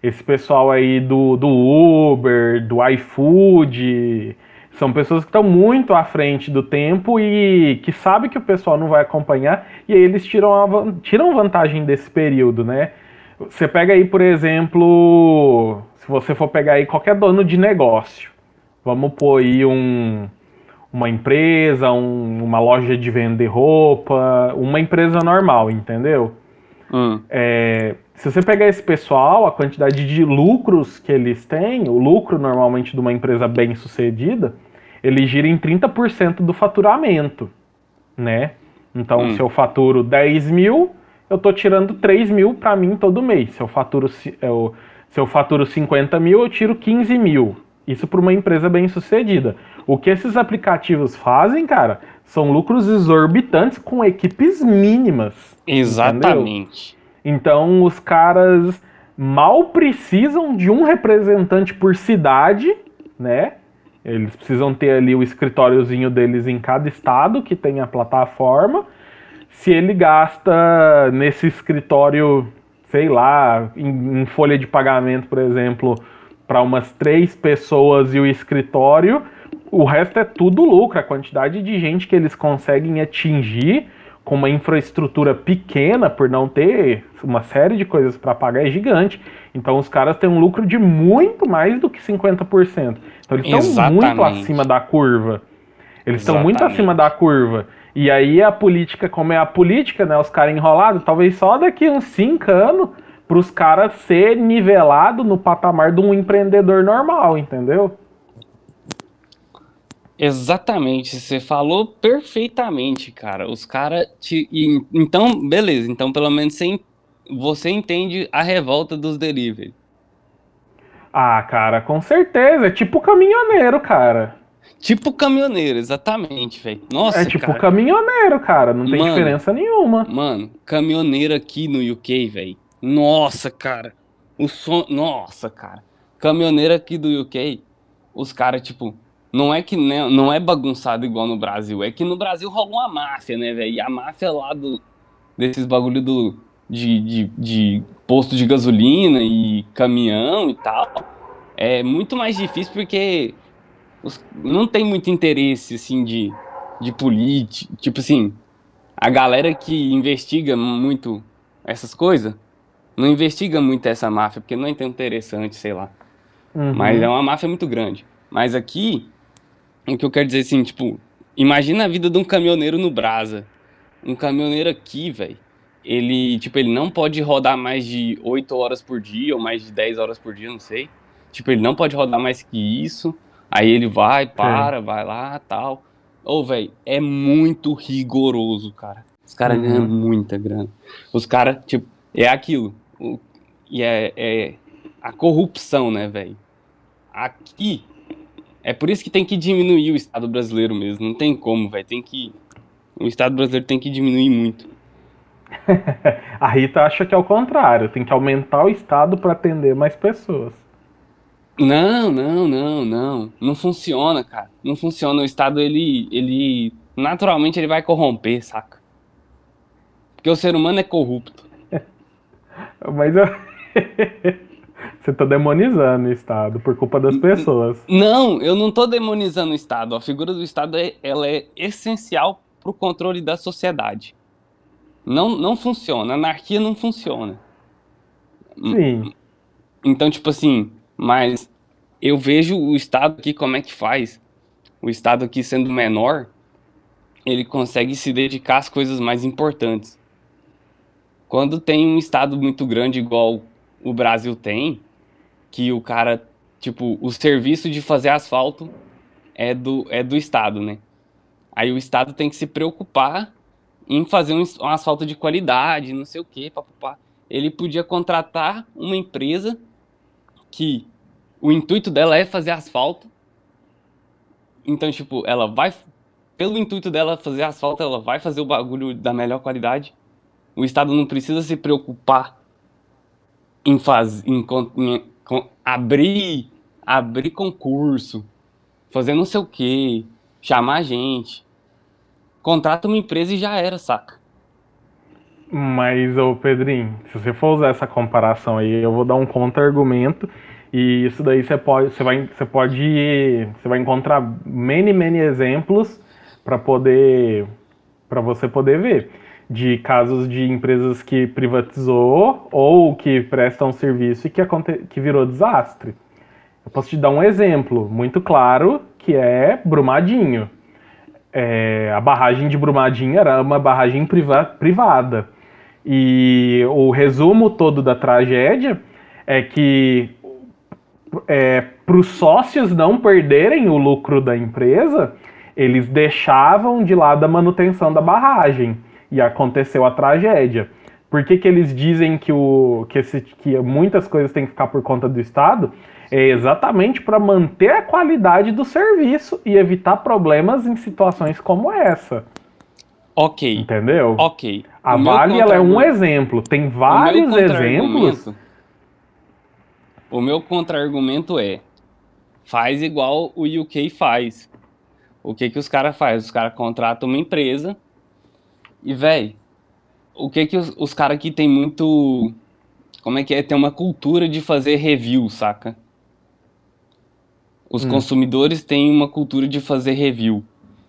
esse pessoal aí do, do Uber, do iFood, são pessoas que estão muito à frente do tempo e que sabem que o pessoal não vai acompanhar e aí eles tiram, a, tiram vantagem desse período, né? Você pega aí, por exemplo, se você for pegar aí qualquer dono de negócio, vamos pôr aí um, uma empresa, um, uma loja de vender roupa, uma empresa normal, entendeu? Hum. É, se você pegar esse pessoal, a quantidade de lucros que eles têm, o lucro normalmente de uma empresa bem sucedida, ele gira em 30% do faturamento, né? Então, hum. se eu faturo 10 mil, eu tô tirando 3 mil para mim todo mês. Se eu, faturo, eu, se eu faturo 50 mil, eu tiro 15 mil. Isso para uma empresa bem sucedida. O que esses aplicativos fazem, cara, são lucros exorbitantes com equipes mínimas. Exatamente. Entendeu? Então os caras mal precisam de um representante por cidade, né? Eles precisam ter ali o escritóriozinho deles em cada estado que tem a plataforma. Se ele gasta nesse escritório, sei lá, em, em folha de pagamento, por exemplo, para umas três pessoas e o escritório, o resto é tudo lucro. A quantidade de gente que eles conseguem atingir com uma infraestrutura pequena, por não ter uma série de coisas para pagar, é gigante. Então os caras têm um lucro de muito mais do que 50%. Então eles estão muito acima da curva. Eles estão muito acima da curva. E aí a política, como é a política, né? Os caras enrolados, talvez só daqui uns 5 anos para os caras ser nivelado no patamar de um empreendedor normal, entendeu? Exatamente, você falou perfeitamente, cara. Os caras te. Então, beleza, então pelo menos você, você entende a revolta dos delivery. Ah, cara, com certeza. É tipo caminhoneiro, cara. Tipo caminhoneiro, exatamente, velho. Nossa, É tipo cara. caminhoneiro, cara. Não tem mano, diferença nenhuma. Mano, caminhoneiro aqui no UK, velho. Nossa, cara. O som. Nossa, cara. Caminhoneiro aqui do UK, os caras, tipo, não é que né, não é bagunçado igual no Brasil. É que no Brasil rolou uma máfia, né, velho? E a máfia lá do, desses bagulho do, de, de, de posto de gasolina e caminhão e tal. É muito mais difícil porque os, não tem muito interesse, assim, de, de política. Tipo assim, a galera que investiga muito essas coisas não investiga muito essa máfia, porque não é tão interessante, sei lá. Uhum. Mas é uma máfia muito grande. Mas aqui, o que eu quero dizer assim, tipo, imagina a vida de um caminhoneiro no Brasa. Um caminhoneiro aqui, velho, ele, tipo, ele não pode rodar mais de 8 horas por dia ou mais de 10 horas por dia, não sei. Tipo, ele não pode rodar mais que isso. Aí ele vai, para, é. vai lá, tal. Ô, oh, velho, é muito rigoroso, cara. Os caras uhum. ganham muita grana. Os caras, tipo, é aquilo. O, e é, é a corrupção, né, velho? Aqui, é por isso que tem que diminuir o Estado brasileiro mesmo. Não tem como, velho. Tem que. O Estado brasileiro tem que diminuir muito. a Rita acha que é o contrário. Tem que aumentar o Estado para atender mais pessoas. Não, não, não, não. Não funciona, cara. Não funciona. O Estado, ele. ele naturalmente, ele vai corromper, saca? Porque o ser humano é corrupto. Mas eu. Você tá demonizando o Estado por culpa das pessoas. Não, eu não tô demonizando o Estado. A figura do Estado é, ela é essencial para o controle da sociedade. Não, não funciona. Anarquia não funciona. Sim. Então, tipo assim, mas eu vejo o Estado aqui como é que faz. O Estado aqui sendo menor, ele consegue se dedicar às coisas mais importantes. Quando tem um Estado muito grande, igual o Brasil tem, que o cara, tipo, o serviço de fazer asfalto é do, é do Estado, né? Aí o Estado tem que se preocupar em fazer um, um asfalto de qualidade, não sei o quê, papapá. Ele podia contratar uma empresa que o intuito dela é fazer asfalto. Então, tipo, ela vai. Pelo intuito dela fazer asfalto, ela vai fazer o bagulho da melhor qualidade. O Estado não precisa se preocupar em, faz, em, em abrir, abrir concurso, fazer não sei o que, chamar gente. Contrata uma empresa e já era, saca? Mas, ô Pedrinho, se você for usar essa comparação aí, eu vou dar um contra-argumento. E isso daí você pode, você vai, você pode, você vai encontrar many, many exemplos para poder, para você poder ver de casos de empresas que privatizou ou que prestam serviço e que, aconte que virou desastre. Eu posso te dar um exemplo muito claro, que é Brumadinho. É, a barragem de Brumadinho era uma barragem priva privada. E o resumo todo da tragédia é que é, para os sócios não perderem o lucro da empresa, eles deixavam de lado a manutenção da barragem e aconteceu a tragédia. Por que, que eles dizem que, o, que, esse, que muitas coisas têm que ficar por conta do Estado? É exatamente para manter a qualidade do serviço e evitar problemas em situações como essa. Ok. Entendeu? Ok. A Vale ela é um exemplo. Tem vários o exemplos. O meu contra-argumento é: faz igual o UK faz. O que, que os caras fazem? Os caras contratam uma empresa e, velho, o que que os, os caras aqui tem muito. Como é que é? Tem uma cultura de fazer review, saca? Os hum. consumidores têm uma cultura de fazer review.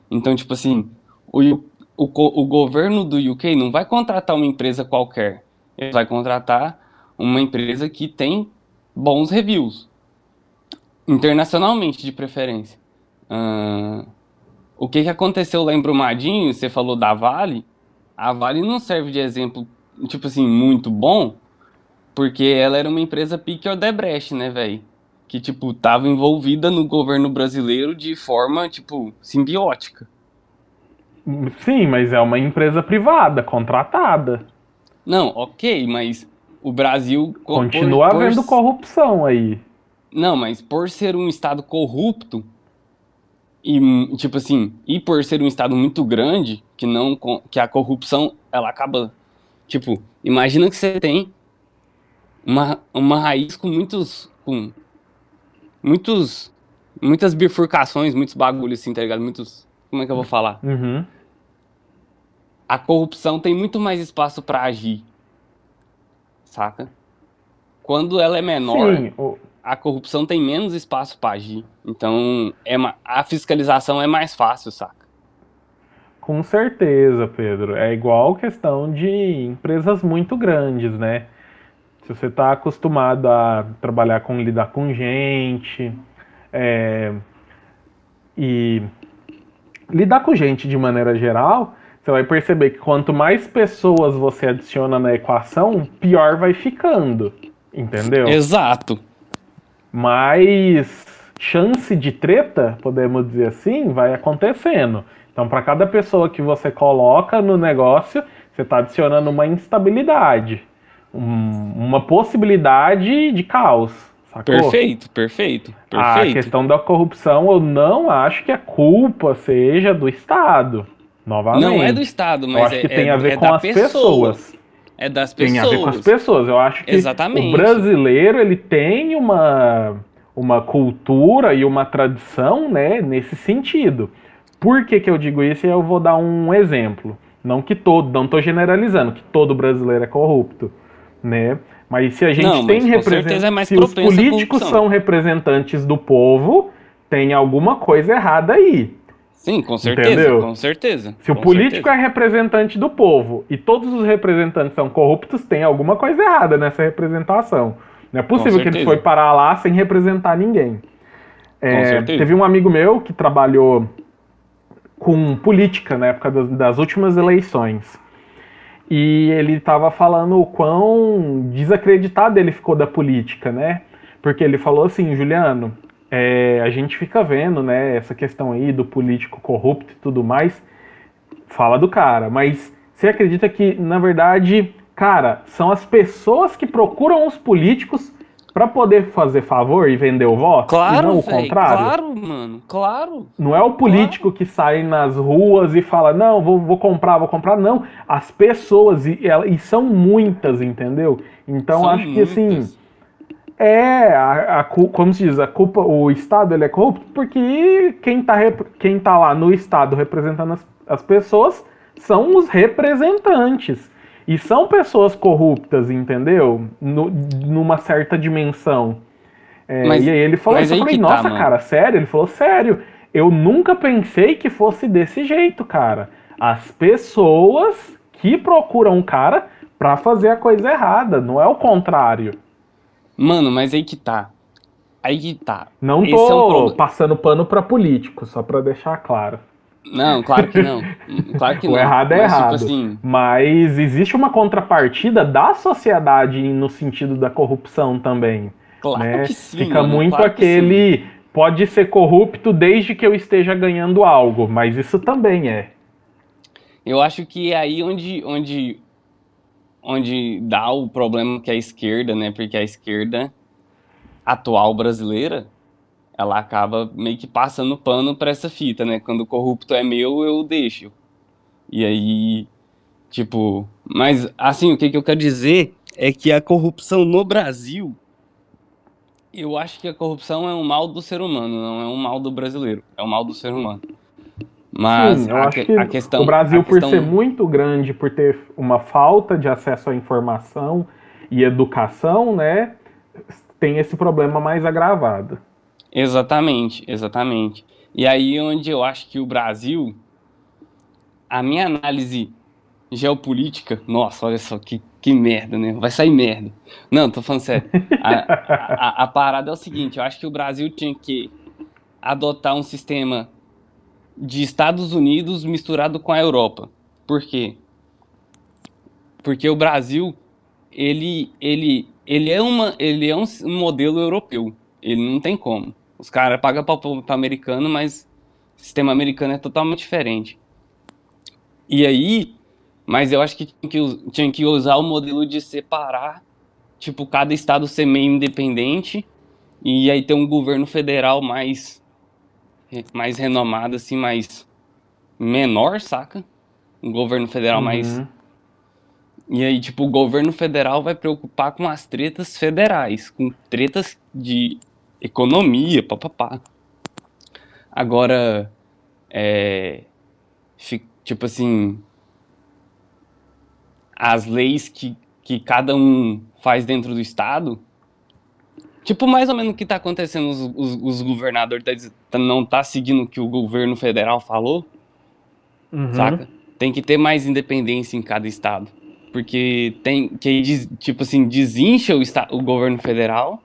Então, tipo assim, o, o, o governo do UK não vai contratar uma empresa qualquer. Ele vai contratar uma empresa que tem bons reviews. Internacionalmente, de preferência. Uh, o que, que aconteceu lá em Brumadinho? Você falou da Vale. A Vale não serve de exemplo, tipo assim, muito bom, porque ela era uma empresa pique Odebrecht, né, velho? Que, tipo, tava envolvida no governo brasileiro de forma, tipo, simbiótica. Sim, mas é uma empresa privada, contratada. Não, ok, mas o Brasil. Continua por, havendo por... corrupção aí. Não, mas por ser um Estado corrupto, e, tipo assim, e por ser um Estado muito grande, que não que a corrupção, ela acaba. Tipo, imagina que você tem uma, uma raiz com muitos. com muitos. muitas bifurcações, muitos bagulhos assim, tá ligado? Muitos. Como é que eu vou falar? Uhum. A corrupção tem muito mais espaço para agir. Saca? Quando ela é menor, Sim, o a corrupção tem menos espaço para agir. Então, é a fiscalização é mais fácil, saca? Com certeza, Pedro. É igual questão de empresas muito grandes, né? Se você está acostumado a trabalhar com lidar com gente é, e lidar com gente de maneira geral, você vai perceber que quanto mais pessoas você adiciona na equação, pior vai ficando. Entendeu? Exato mais chance de treta, podemos dizer assim, vai acontecendo. Então, para cada pessoa que você coloca no negócio, você está adicionando uma instabilidade, um, uma possibilidade de caos. Sacou? Perfeito, perfeito, perfeito. A questão da corrupção, eu não acho que a culpa seja do Estado. Novamente. Não é do Estado, mas eu acho é, que tem é, a ver é com as pessoa. pessoas. É das pessoas. Tem a ver com as pessoas. Eu acho que Exatamente. o brasileiro ele tem uma, uma cultura e uma tradição né, nesse sentido. Por que, que eu digo isso? E eu vou dar um exemplo. Não que todo, não estou generalizando que todo brasileiro é corrupto, né? Mas se a gente não, tem representantes, é se os políticos são representantes do povo, tem alguma coisa errada aí. Sim, com certeza, Entendeu? com certeza. Se com o político certeza. é representante do povo e todos os representantes são corruptos, tem alguma coisa errada nessa representação. Não é possível que ele foi parar lá sem representar ninguém. É, teve um amigo meu que trabalhou com política na época das, das últimas eleições. E ele estava falando o quão desacreditado ele ficou da política, né? Porque ele falou assim, Juliano, é, a gente fica vendo, né, essa questão aí do político corrupto e tudo mais, fala do cara, mas você acredita que, na verdade, cara, são as pessoas que procuram os políticos para poder fazer favor e vender o voto? Claro, não o véio, contrário? Claro, mano, claro. Não é o político claro. que sai nas ruas e fala, não, vou, vou comprar, vou comprar. Não, as pessoas, e, e são muitas, entendeu? Então, são acho muitas. que assim é, a, a, como se diz, a culpa, o Estado ele é corrupto porque quem está quem tá lá no Estado representando as, as pessoas são os representantes. E são pessoas corruptas, entendeu? No, numa certa dimensão. É, mas, e aí ele falou isso, eu falei, nossa, tá, cara, sério? Ele falou, sério, eu nunca pensei que fosse desse jeito, cara. As pessoas que procuram um cara pra fazer a coisa errada, não é o contrário. Mano, mas aí que tá. Aí que tá. Não Esse tô é um passando pano pra político, só pra deixar claro. Não, claro que não. Claro que o não. errado é mas, tipo errado. Tipo assim... Mas existe uma contrapartida da sociedade no sentido da corrupção também. Claro né? que sim. Fica mano, muito claro aquele. Pode ser corrupto desde que eu esteja ganhando algo, mas isso também é. Eu acho que é aí onde, onde onde dá o problema que é a esquerda, né? Porque a esquerda atual brasileira, ela acaba meio que passando pano para essa fita, né? Quando o corrupto é meu, eu deixo. E aí, tipo, mas assim, o que, que eu quero dizer é que a corrupção no Brasil, eu acho que a corrupção é um mal do ser humano, não é um mal do brasileiro, é um mal do ser humano. Mas Sim, eu acho que, a questão, o Brasil, por questão... ser muito grande, por ter uma falta de acesso à informação e educação, né, tem esse problema mais agravado. Exatamente, exatamente. E aí onde eu acho que o Brasil, a minha análise geopolítica, nossa, olha só que, que merda, né? Vai sair merda. Não, tô falando sério. A, a, a parada é o seguinte, eu acho que o Brasil tinha que adotar um sistema de Estados Unidos misturado com a Europa. Por quê? Porque o Brasil, ele, ele, ele é, uma, ele é um modelo europeu. Ele não tem como. Os caras pagam para americano, mas o sistema americano é totalmente diferente. E aí, mas eu acho que tinha que, tinha que usar o modelo de separar, tipo, cada estado ser meio independente e aí ter um governo federal mais mais renomado, assim, mais menor, saca? Um governo federal uhum. mais. E aí, tipo, o governo federal vai preocupar com as tretas federais, com tretas de economia, papapá. Agora, é. Tipo assim. As leis que, que cada um faz dentro do Estado Tipo, mais ou menos o que tá acontecendo, os, os, os governadores tá, tá, não tá seguindo o que o governo federal falou, uhum. saca? Tem que ter mais independência em cada estado. Porque tem que, tipo assim, desincha o, o governo federal,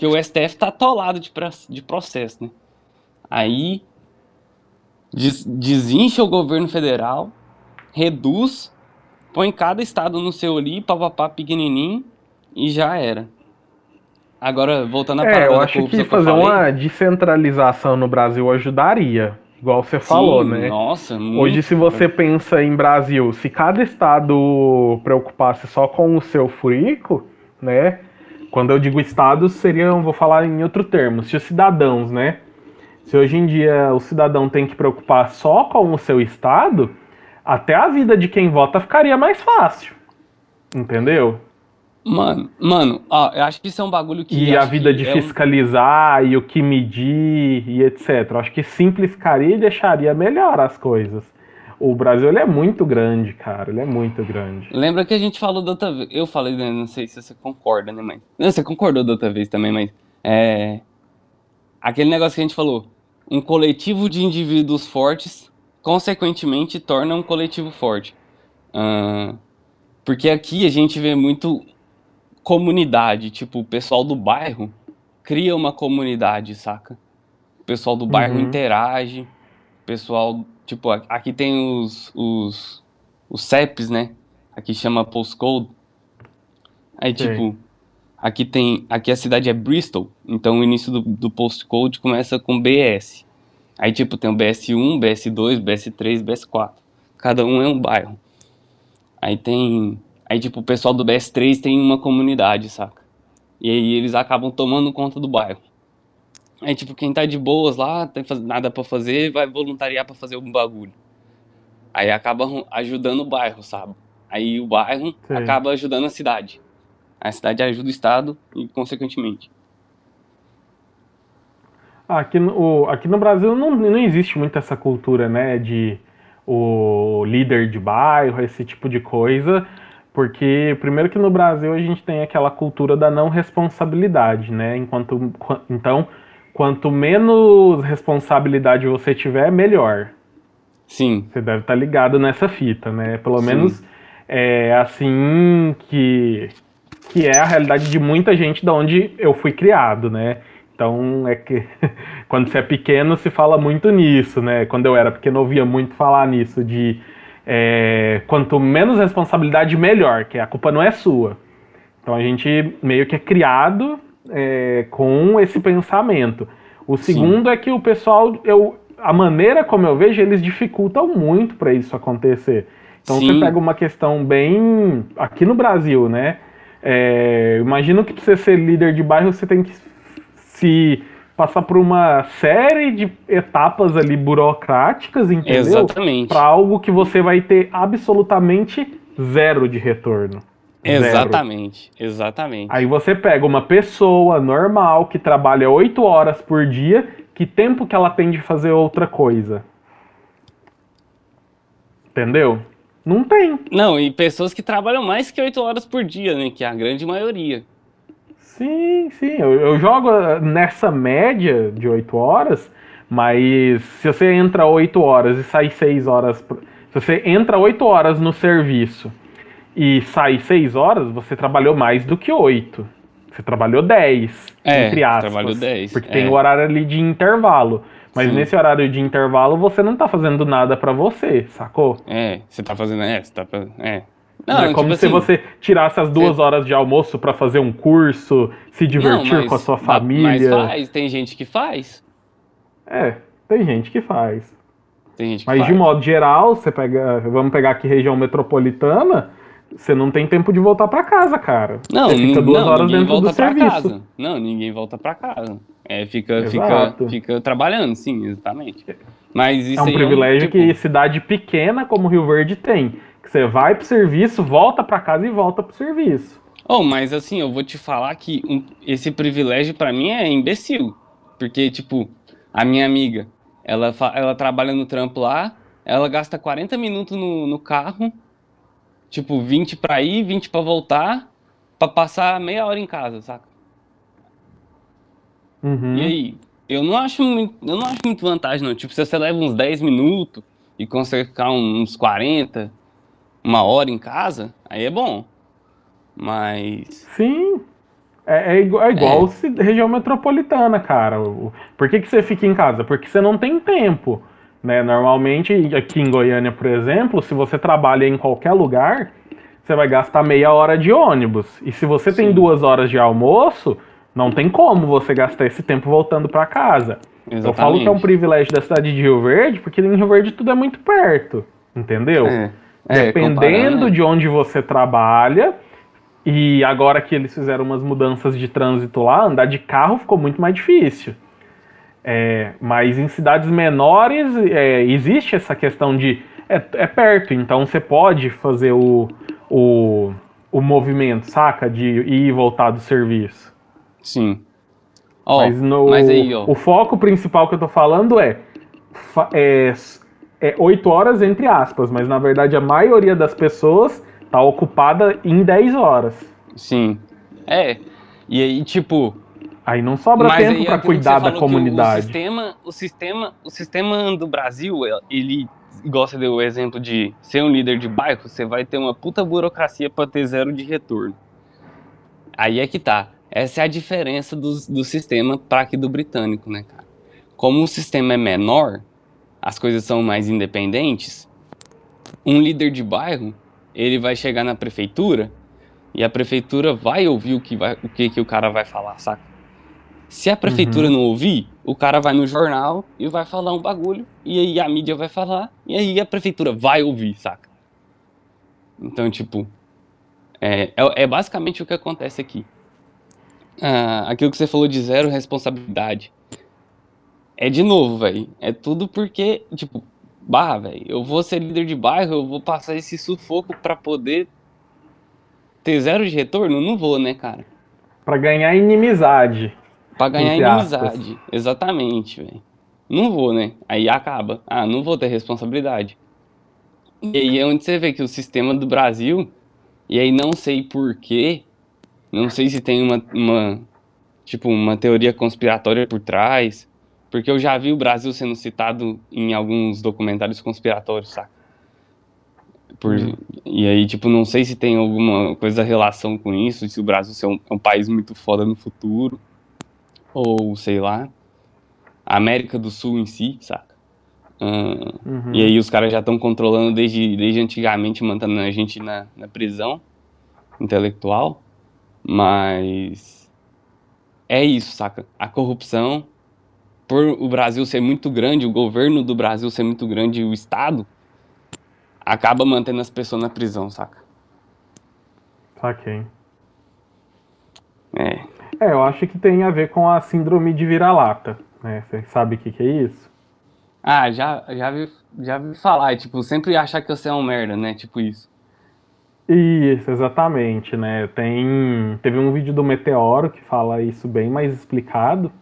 porque o STF tá atolado de, de processo, né? Aí des, desincha o governo federal, reduz, põe cada estado no seu ali, papapá, pequenininho, e já era. Agora, voltando à é, eu acho que fazer que uma descentralização no Brasil ajudaria. Igual você Sim, falou, né? Nossa, muito... Hoje, se você pensa em Brasil, se cada estado preocupasse só com o seu furico, né? Quando eu digo estados, seriam, vou falar em outro termo, se os cidadãos, né? Se hoje em dia o cidadão tem que preocupar só com o seu estado, até a vida de quem vota ficaria mais fácil. Entendeu? Mano, mano, ó, eu acho que isso é um bagulho que. E a vida de é fiscalizar um... e o que medir e etc. Eu acho que simplificaria e deixaria melhor as coisas. O Brasil ele é muito grande, cara. Ele é muito grande. Lembra que a gente falou da outra vez. Eu falei, né, não sei se você concorda, né, mas. Não, você concordou da outra vez também, mas. É. Aquele negócio que a gente falou. Um coletivo de indivíduos fortes, consequentemente, torna um coletivo forte. Uh, porque aqui a gente vê muito comunidade, tipo, o pessoal do bairro cria uma comunidade, saca? O pessoal do bairro uhum. interage, o pessoal, tipo, aqui tem os, os, os CEPs, né? Aqui chama postcode. Aí, Sim. tipo, aqui tem, aqui a cidade é Bristol, então o início do, do postcode começa com BS. Aí, tipo, tem o BS1, BS2, BS3, BS4. Cada um é um bairro. Aí tem Aí, tipo, o pessoal do BS3 tem uma comunidade, saca? E aí eles acabam tomando conta do bairro. Aí, tipo, quem tá de boas lá, tem nada para fazer, vai voluntariar para fazer algum bagulho. Aí acaba ajudando o bairro, sabe? Aí o bairro Sim. acaba ajudando a cidade. A cidade ajuda o Estado e, consequentemente. Aqui no, aqui no Brasil não, não existe muito essa cultura, né, de o líder de bairro, esse tipo de coisa. Porque, primeiro que no Brasil a gente tem aquela cultura da não responsabilidade, né? Enquanto, então, quanto menos responsabilidade você tiver, melhor. Sim. Você deve estar ligado nessa fita, né? Pelo Sim. menos é assim que, que é a realidade de muita gente da onde eu fui criado, né? Então, é que quando você é pequeno se fala muito nisso, né? Quando eu era pequeno eu ouvia muito falar nisso, de é, quanto menos responsabilidade, melhor, que a culpa não é sua. Então a gente meio que é criado é, com esse pensamento. O segundo Sim. é que o pessoal, eu, a maneira como eu vejo, eles dificultam muito para isso acontecer. Então Sim. você pega uma questão bem. Aqui no Brasil, né? É, imagino que para você ser líder de bairro, você tem que se passar por uma série de etapas ali burocráticas, entendeu? Exatamente. Para algo que você vai ter absolutamente zero de retorno. Exatamente, zero. exatamente. Aí você pega uma pessoa normal que trabalha oito horas por dia, que tempo que ela tem de fazer outra coisa? Entendeu? Não tem. Não, e pessoas que trabalham mais que oito horas por dia, né? Que é a grande maioria. Sim, sim. Eu, eu jogo nessa média de 8 horas, mas se você entra 8 horas e sai 6 horas. Se você entra 8 horas no serviço e sai 6 horas, você trabalhou mais do que 8. Você trabalhou 10, é, entre aspas. Trabalhou 10. Porque é. tem o horário ali de intervalo. Mas Sim. nesse horário de intervalo você não tá fazendo nada para você, sacou? É, você tá fazendo. É, você tá. É. Não, é como tipo se assim, você tirasse as duas você... horas de almoço para fazer um curso, se divertir não, mas, com a sua família. Mas faz, tem gente que faz. É, tem gente que faz. Tem gente que mas faz. de modo geral, você pega. Vamos pegar aqui região metropolitana. Você não tem tempo de voltar para casa, cara. Não, você fica duas não, horas dentro do serviço. Casa. Não, ninguém volta para casa. É, fica, fica, fica trabalhando, sim, exatamente. Mas isso é um privilégio é um, tipo... que cidade pequena como Rio Verde tem. Que você vai pro serviço, volta para casa e volta pro serviço. Oh, mas assim, eu vou te falar que um, esse privilégio para mim é imbecil. Porque, tipo, a minha amiga, ela, ela trabalha no trampo lá, ela gasta 40 minutos no, no carro, tipo, 20 para ir, 20 para voltar, para passar meia hora em casa, saca? Uhum. E aí, eu não acho muito, eu não acho muito vantagem, não. Tipo, se você leva uns 10 minutos e consegue ficar uns 40, uma hora em casa, aí é bom. Mas. Sim. É, é igual, é igual é. região metropolitana, cara. Por que, que você fica em casa? Porque você não tem tempo. Né? Normalmente, aqui em Goiânia, por exemplo, se você trabalha em qualquer lugar, você vai gastar meia hora de ônibus. E se você Sim. tem duas horas de almoço, não tem como você gastar esse tempo voltando para casa. Exatamente. Eu falo que é um privilégio da cidade de Rio Verde, porque em Rio Verde tudo é muito perto, entendeu? É, é, Dependendo né? de onde você trabalha, e agora que eles fizeram umas mudanças de trânsito lá, andar de carro ficou muito mais difícil. É, mas em cidades menores é, existe essa questão de é, é, perto, então você pode fazer o, o, o movimento, saca? De ir e voltar do serviço. Sim. Oh, mas no, mas aí, oh. o foco principal que eu tô falando é, é, é 8 horas entre aspas, mas na verdade a maioria das pessoas tá ocupada em 10 horas. Sim. É. E aí, tipo. Aí não sobra tempo para cuidar da comunidade. O sistema, o sistema, o sistema do Brasil, ele gosta do exemplo de ser um líder de bairro, você vai ter uma puta burocracia para ter zero de retorno. Aí é que tá. Essa é a diferença do, do sistema para aqui do britânico, né, cara? Como o sistema é menor, as coisas são mais independentes, um líder de bairro, ele vai chegar na prefeitura e a prefeitura vai ouvir o que, vai, o, que, que o cara vai falar, saca? Se a prefeitura uhum. não ouvir, o cara vai no jornal e vai falar um bagulho, e aí a mídia vai falar, e aí a prefeitura vai ouvir, saca? Então, tipo, é, é, é basicamente o que acontece aqui ah, aquilo que você falou de zero responsabilidade. É de novo, velho. É tudo porque, tipo, barra, velho. Eu vou ser líder de bairro, eu vou passar esse sufoco para poder ter zero de retorno? Não vou, né, cara? Para ganhar inimizade. Pra ganhar inimizade. Aspas. Exatamente, velho. Não vou, né? Aí acaba. Ah, não vou ter responsabilidade. E aí é onde você vê que o sistema do Brasil, e aí não sei porquê, não sei se tem uma, uma, tipo, uma teoria conspiratória por trás, porque eu já vi o Brasil sendo citado em alguns documentários conspiratórios, saca? Por, hum. E aí, tipo, não sei se tem alguma coisa relação com isso, se o Brasil é um, é um país muito foda no futuro, ou sei lá, a América do Sul em si, saca? Uh, uhum. E aí os caras já estão controlando desde, desde antigamente, mantendo a gente na, na prisão intelectual. Mas é isso, saca? A corrupção, por o Brasil ser muito grande, o governo do Brasil ser muito grande, o Estado, acaba mantendo as pessoas na prisão, saca? Saquei. É. É, eu acho que tem a ver com a síndrome de vira-lata, né? Você sabe o que, que é isso? Ah, já, já, vi, já vi falar, tipo, sempre achar que você é um merda, né? Tipo isso. Isso, exatamente, né? Tem, teve um vídeo do Meteoro que fala isso bem mais explicado.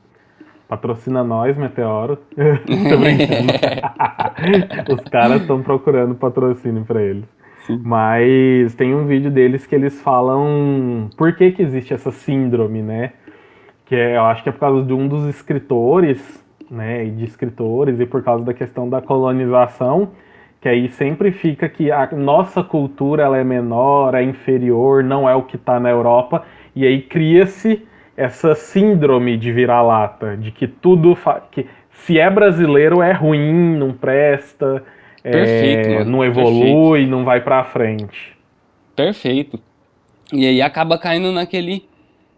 Patrocina nós, Meteoro. Os caras estão procurando patrocínio para eles. Mas tem um vídeo deles que eles falam por que, que existe essa síndrome, né? Que é, eu acho que é por causa de um dos escritores, né? De escritores, e por causa da questão da colonização que aí sempre fica que a nossa cultura ela é menor, é inferior, não é o que está na Europa, e aí cria-se essa síndrome de vira-lata, de que tudo que se é brasileiro é ruim, não presta, Perfeito, é, não evolui, Perfeito. não vai pra frente. Perfeito. E aí acaba caindo naquele.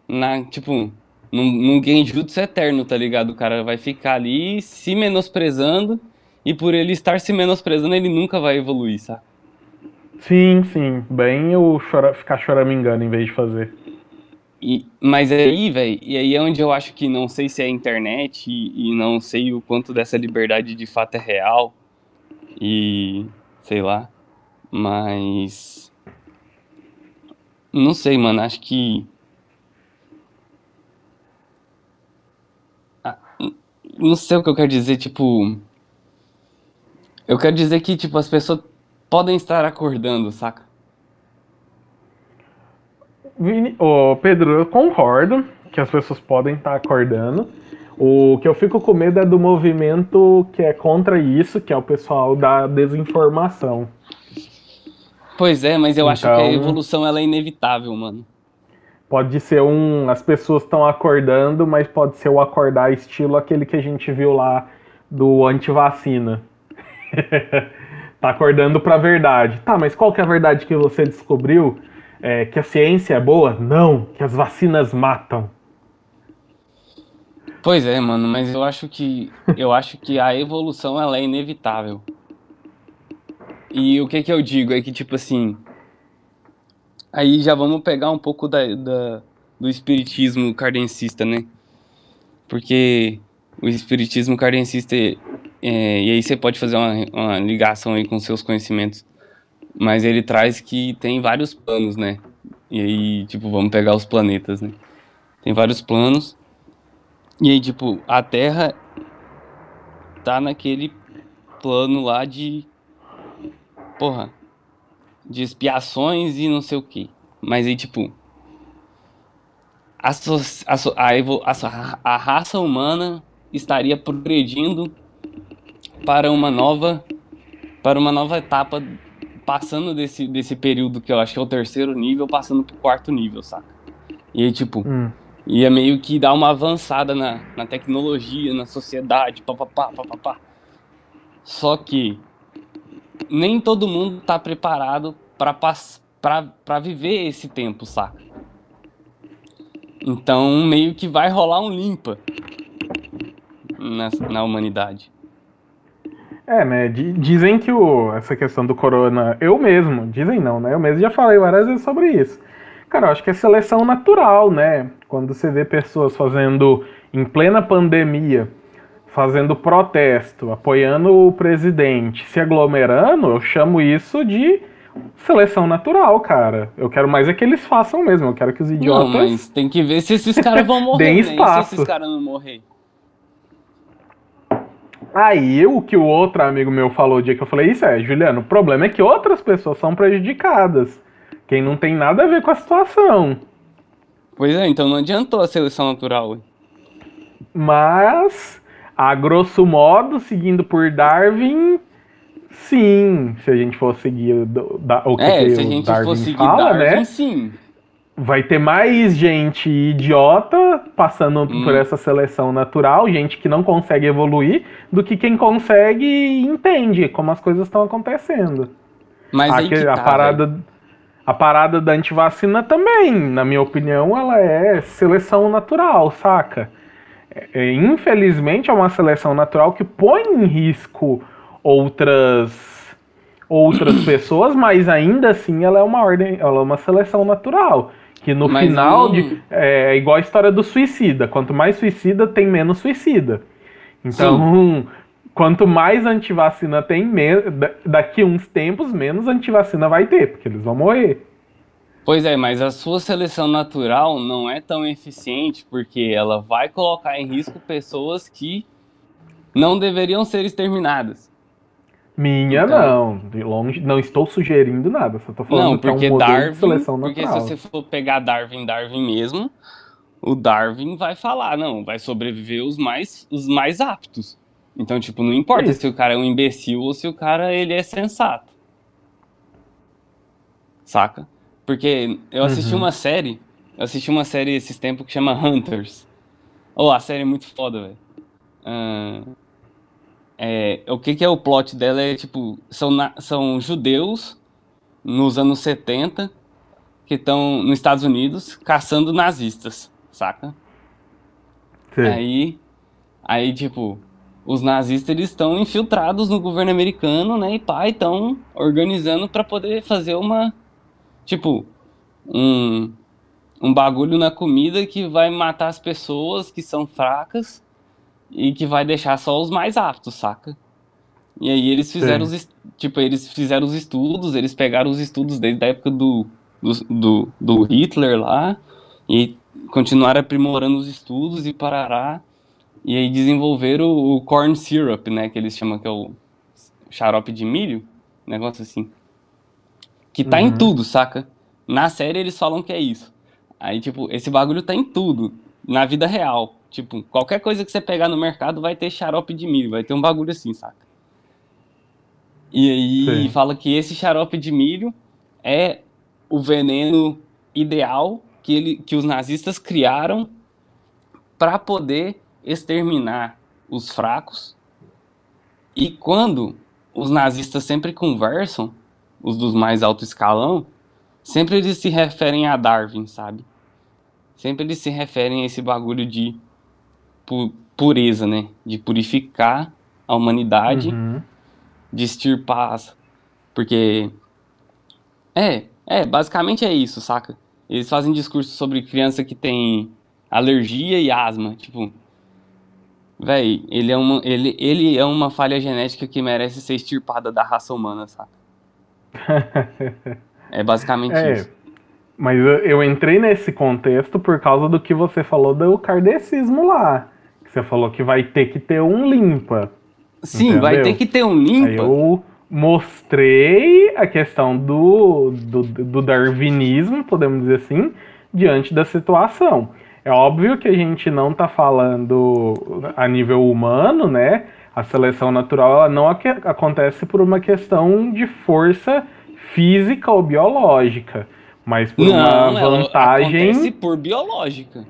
Na, tipo, num, num genjutsu eterno, tá ligado? O cara vai ficar ali se menosprezando. E por ele estar se menosprezando, ele nunca vai evoluir, sabe? Sim, sim. Bem o chora, ficar choramingando em vez de fazer. E, mas aí, velho, e aí é onde eu acho que não sei se é internet e, e, não sei o quanto dessa liberdade de fato é real. E sei lá. Mas. Não sei, mano. Acho que. Ah, não sei o que eu quero dizer, tipo. Eu quero dizer que, tipo, as pessoas podem estar acordando, saca? Vini, oh, Pedro, eu concordo que as pessoas podem estar acordando. O que eu fico com medo é do movimento que é contra isso, que é o pessoal da desinformação. Pois é, mas eu então, acho que a então, evolução ela é inevitável, mano. Pode ser um. As pessoas estão acordando, mas pode ser o acordar estilo aquele que a gente viu lá do antivacina. tá acordando pra verdade. Tá, mas qual que é a verdade que você descobriu? é, que a ciência é boa? Não, que as vacinas matam. Pois é, mano, mas eu acho que eu acho que a evolução ela é inevitável. E o que que eu digo é que tipo assim, aí já vamos pegar um pouco da, da do espiritismo cardencista, né? Porque o espiritismo cardencista é, e aí você pode fazer uma, uma ligação aí com seus conhecimentos mas ele traz que tem vários planos, né? E aí, tipo, vamos pegar os planetas, né? Tem vários planos. E aí, tipo, a Terra tá naquele plano lá de. Porra. De expiações e não sei o que. Mas aí, tipo. A, so, a, a, a, a raça humana estaria progredindo para uma nova para uma nova etapa passando desse, desse período que eu acho que é o terceiro nível, passando pro quarto nível, saca? E aí, tipo, hum. Ia meio que dar uma avançada na, na tecnologia, na sociedade, papapá, papapá. Só que nem todo mundo tá preparado para viver esse tempo, saca? Então, meio que vai rolar um limpa na, na humanidade. É, né? Dizem que o, essa questão do corona. Eu mesmo, dizem não, né? Eu mesmo já falei várias vezes sobre isso. Cara, eu acho que é seleção natural, né? Quando você vê pessoas fazendo, em plena pandemia, fazendo protesto, apoiando o presidente, se aglomerando, eu chamo isso de seleção natural, cara. Eu quero mais é que eles façam mesmo. Eu quero que os idiotas. Não, mas tem que ver se esses caras vão morrer. Deem espaço. Né? Se esses caras não morrer. Aí o que o outro amigo meu falou o dia que eu falei isso é, Juliano, o problema é que outras pessoas são prejudicadas. Quem não tem nada a ver com a situação. Pois é, então não adiantou a seleção natural. Mas, a grosso modo, seguindo por Darwin, sim. Se a gente for seguir do, da, o que, é, que se a gente Darwin for seguir fala, Darwin, né? sim vai ter mais gente idiota passando hum. por essa seleção natural, gente que não consegue evoluir, do que quem consegue e entende como as coisas estão acontecendo. Mas Aqui, aí tá, a parada a parada da antivacina também, na minha opinião, ela é seleção natural, saca? É, é infelizmente é uma seleção natural que põe em risco outras outras pessoas, mas ainda assim ela é uma ordem, ela é uma seleção natural. Que no Mas final de, é igual a história do suicida. Quanto mais suicida, tem menos suicida. Então, Sim. quanto mais antivacina tem, daqui uns tempos, menos antivacina vai ter, porque eles vão morrer. Pois é, mas a sua seleção natural não é tão eficiente porque ela vai colocar em risco pessoas que não deveriam ser exterminadas. Minha então, não, de longe, não estou sugerindo nada, só estou falando não, porque que é um Darwin, de seleção natural. Porque se você for pegar Darwin, Darwin mesmo, o Darwin vai falar, não, vai sobreviver os mais, os mais aptos. Então, tipo, não importa Isso. se o cara é um imbecil ou se o cara ele é sensato. Saca? Porque eu assisti uhum. uma série, eu assisti uma série esses tempos que chama Hunters. Oh, a série é muito foda, velho. Uh, é, o que, que é o plot dela? É tipo, são, são judeus nos anos 70 que estão nos Estados Unidos caçando nazistas, saca? Sim. Aí, aí, tipo, os nazistas eles estão infiltrados no governo americano, né? E pai estão organizando para poder fazer uma, tipo, um, um bagulho na comida que vai matar as pessoas que são fracas e que vai deixar só os mais aptos, saca? E aí eles fizeram Sim. os tipo, eles fizeram os estudos, eles pegaram os estudos desde a época do, do, do, do Hitler lá e continuaram aprimorando os estudos e parará. E aí desenvolveram o, o corn syrup, né, que eles chamam que é o xarope de milho, negócio assim. Que tá uhum. em tudo, saca? Na série eles falam que é isso. Aí, tipo, esse bagulho tá em tudo, na vida real. Tipo, qualquer coisa que você pegar no mercado vai ter xarope de milho, vai ter um bagulho assim, saca? E aí Sim. fala que esse xarope de milho é o veneno ideal que, ele, que os nazistas criaram para poder exterminar os fracos. E quando os nazistas sempre conversam, os dos mais alto escalão, sempre eles se referem a Darwin, sabe? Sempre eles se referem a esse bagulho de pu pureza, né? De purificar a humanidade, uhum. de extirpar. Porque. É, é, basicamente é isso, saca? Eles fazem discurso sobre criança que tem alergia e asma. Tipo, véi, ele, é uma, ele, ele é uma falha genética que merece ser extirpada da raça humana, saca? é basicamente é, isso. Mas eu entrei nesse contexto por causa do que você falou do kardecismo lá. Que você falou que vai ter que ter um limpa. Sim, entendeu? vai ter que ter um limpa. Aí eu mostrei a questão do, do, do darwinismo, podemos dizer assim, diante da situação. É óbvio que a gente não está falando a nível humano, né? A seleção natural ela não ac acontece por uma questão de força física ou biológica, mas por não, uma vantagem. Ela acontece por biológica.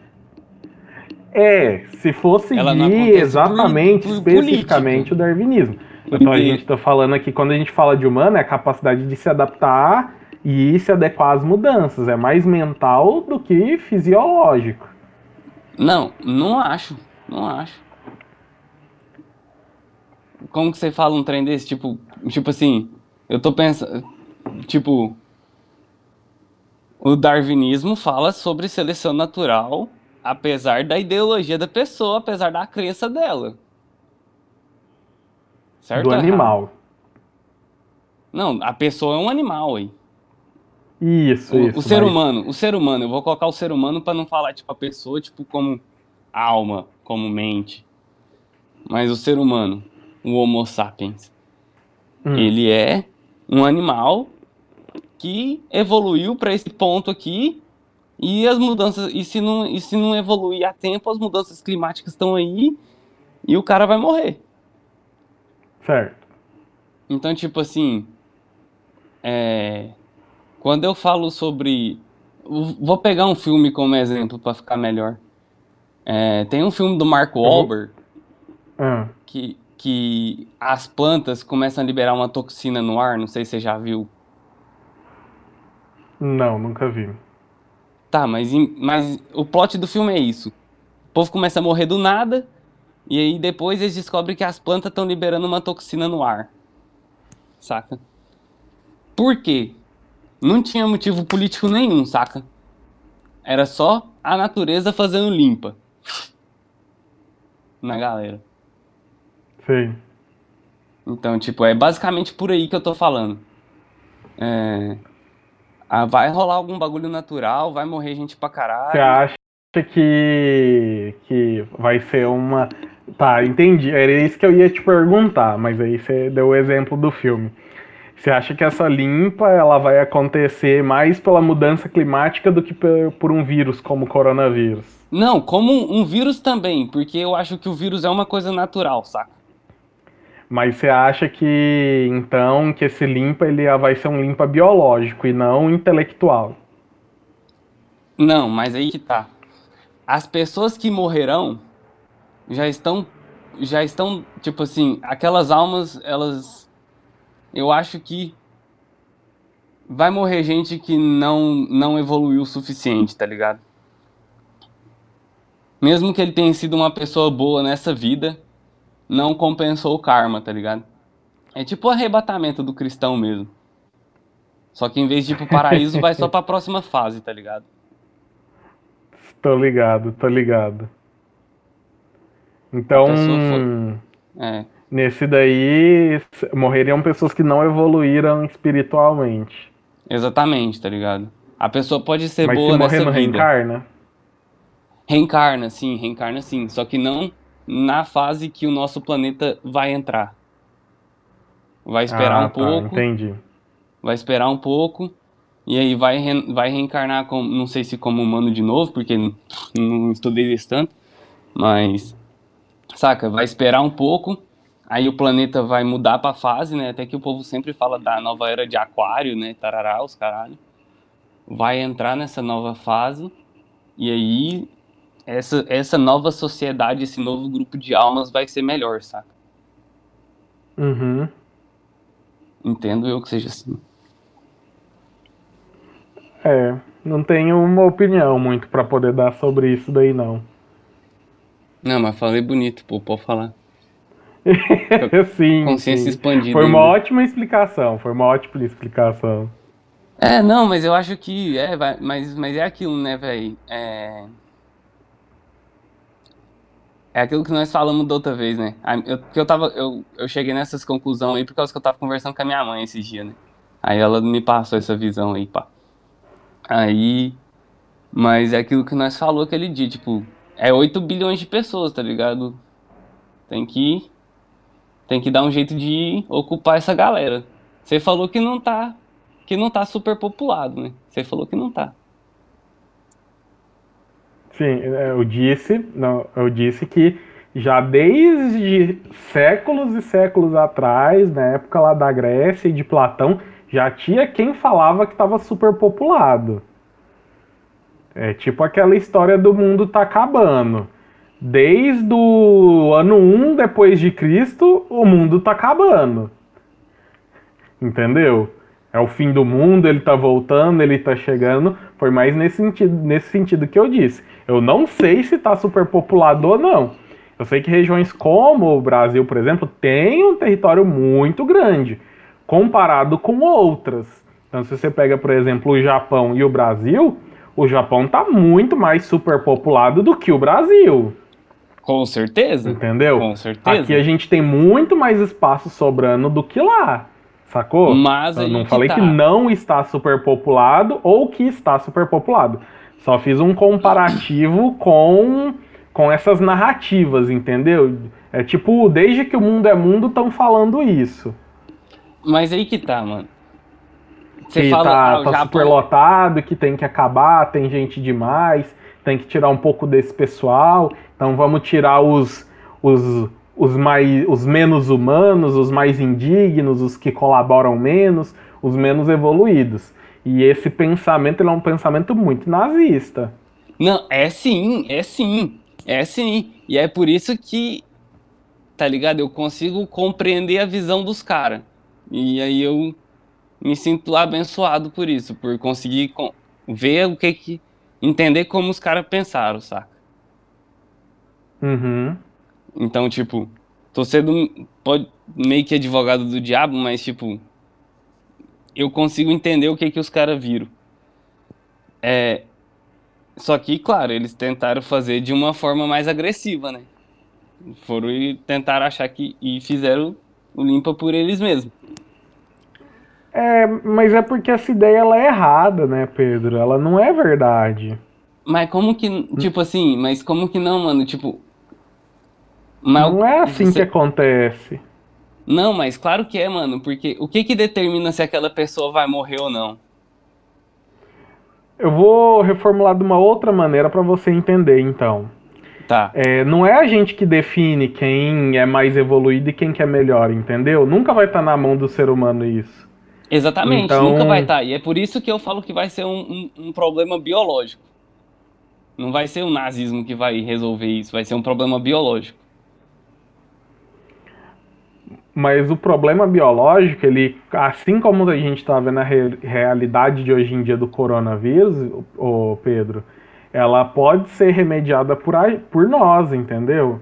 É, se fosse seguir exatamente, por, por especificamente política. o darwinismo. Então a gente está falando aqui, quando a gente fala de humano, é a capacidade de se adaptar e se adequar às mudanças. É mais mental do que fisiológico. Não, não acho. Não acho. Como que você fala um trem desse? Tipo, tipo assim, eu tô pensando. Tipo. O darwinismo fala sobre seleção natural, apesar da ideologia da pessoa, apesar da crença dela. Certo do animal. Não, a pessoa é um animal aí. Isso, o, isso. O ser mas... humano, o ser humano, eu vou colocar o ser humano para não falar tipo a pessoa tipo como alma, como mente. Mas o ser humano, o Homo sapiens, hum. ele é um animal que evoluiu para esse ponto aqui e as mudanças e se não e se não evoluir a tempo, as mudanças climáticas estão aí e o cara vai morrer. Certo. Então, tipo assim, é, quando eu falo sobre. Vou pegar um filme como exemplo para ficar melhor. É, tem um filme do Mark uhum. Wahlberg uhum. que, que as plantas começam a liberar uma toxina no ar, não sei se você já viu. Não, nunca vi. Tá, mas, mas o plot do filme é isso. O povo começa a morrer do nada, e aí depois eles descobrem que as plantas estão liberando uma toxina no ar. Saca? Por quê? Não tinha motivo político nenhum, saca? Era só a natureza fazendo limpa. Na galera. Sim. Então, tipo, é basicamente por aí que eu tô falando. É... Ah, vai rolar algum bagulho natural, vai morrer gente pra caralho. Você acha que, que vai ser uma. Tá, entendi. Era isso que eu ia te perguntar, mas aí você deu o exemplo do filme. Você acha que essa limpa ela vai acontecer mais pela mudança climática do que por um vírus como o coronavírus? Não, como um vírus também, porque eu acho que o vírus é uma coisa natural, saca? Mas você acha que então que esse limpa ele vai ser um limpa biológico e não intelectual? Não, mas aí que tá. As pessoas que morrerão já estão já estão, tipo assim, aquelas almas, elas. Eu acho que vai morrer gente que não, não evoluiu o suficiente, tá ligado? Mesmo que ele tenha sido uma pessoa boa nessa vida, não compensou o karma, tá ligado? É tipo o arrebatamento do cristão mesmo. Só que em vez de ir pro paraíso, vai só pra próxima fase, tá ligado? Tô ligado, tô ligado. Então, foi... é. Nesse daí, morreriam pessoas que não evoluíram espiritualmente. Exatamente, tá ligado? A pessoa pode ser Mas boa se nessa vida. reencarna? Reencarna, sim, reencarna sim. Só que não na fase que o nosso planeta vai entrar. Vai esperar ah, um tá, pouco. Entendi. Vai esperar um pouco. E aí vai, re, vai reencarnar, com, não sei se como humano de novo, porque não estudei isso tanto. Mas Saca? Vai esperar um pouco, aí o planeta vai mudar pra fase, né? Até que o povo sempre fala da nova era de aquário, né? Tarará, os caralho. Vai entrar nessa nova fase, e aí essa, essa nova sociedade, esse novo grupo de almas vai ser melhor, saca? Uhum. Entendo eu que seja assim. É, não tenho uma opinião muito para poder dar sobre isso daí não. Não, mas falei bonito, pô, pode falar. sim. Consciência sim. expandida. Foi uma ainda. ótima explicação, foi uma ótima explicação. É, não, mas eu acho que. É, mas, mas é aquilo, né, velho? É. É aquilo que nós falamos da outra vez, né? Eu, eu, tava, eu, eu cheguei nessas conclusões aí por causa que eu tava conversando com a minha mãe esses dias, né? Aí ela me passou essa visão aí, pá. Aí. Mas é aquilo que nós falou aquele dia, tipo, é 8 bilhões de pessoas, tá ligado? Tem que tem que dar um jeito de ocupar essa galera. Você falou que não tá que não tá super populado, né? Você falou que não tá. Sim, é, eu disse, não, eu disse que já desde séculos e séculos atrás, na época lá da Grécia e de Platão, já tinha quem falava que estava superpopulado. É tipo aquela história do mundo tá acabando. Desde o ano 1 depois de Cristo, o mundo tá acabando. Entendeu? É o fim do mundo, ele tá voltando, ele tá chegando. Foi mais nesse sentido, nesse sentido que eu disse. Eu não sei se tá superpopulado ou não. Eu sei que regiões como o Brasil, por exemplo, tem um território muito grande comparado com outras. Então, se você pega, por exemplo, o Japão e o Brasil, o Japão tá muito mais superpopulado do que o Brasil. Com certeza. Entendeu? Com certeza. Aqui a gente tem muito mais espaço sobrando do que lá. Sacou? Mas Eu não falei que, tá. que não está superpopulado ou que está superpopulado. Só fiz um comparativo com, com essas narrativas, entendeu? É tipo, desde que o mundo é mundo, estão falando isso. Mas aí que tá, mano. Você que fala, tá, ah, tá super lotado, que tem que acabar, tem gente demais, tem que tirar um pouco desse pessoal. Então vamos tirar os, os, os, mais, os menos humanos, os mais indignos, os que colaboram menos, os menos evoluídos. E esse pensamento é um pensamento muito nazista. Não, é sim, é sim, é sim. E é por isso que, tá ligado? Eu consigo compreender a visão dos caras. E aí eu me sinto abençoado por isso, por conseguir ver o que que. Entender como os caras pensaram, saca? Uhum. Então, tipo, tô sendo pode, meio que advogado do diabo, mas, tipo, eu consigo entender o que que os caras viram. É. Só que, claro, eles tentaram fazer de uma forma mais agressiva, né? Foram e tentaram achar que. e fizeram o limpa por eles mesmos. É, mas é porque essa ideia ela é errada, né, Pedro? Ela não é verdade. Mas como que, tipo assim, mas como que não, mano? Tipo. não é assim você... que acontece. Não, mas claro que é, mano, porque o que que determina se aquela pessoa vai morrer ou não? Eu vou reformular de uma outra maneira para você entender, então. Tá. É, não é a gente que define quem é mais evoluído e quem que é melhor, entendeu? Nunca vai estar tá na mão do ser humano isso. Exatamente, então... nunca vai estar. Tá. E é por isso que eu falo que vai ser um, um, um, problema biológico. Não vai ser o nazismo que vai resolver isso, vai ser um problema biológico. mas o problema biológico, ele, assim como a gente está vendo a re realidade de hoje em dia do coronavírus, o Pedro, ela pode ser remediada por, por nós, entendeu?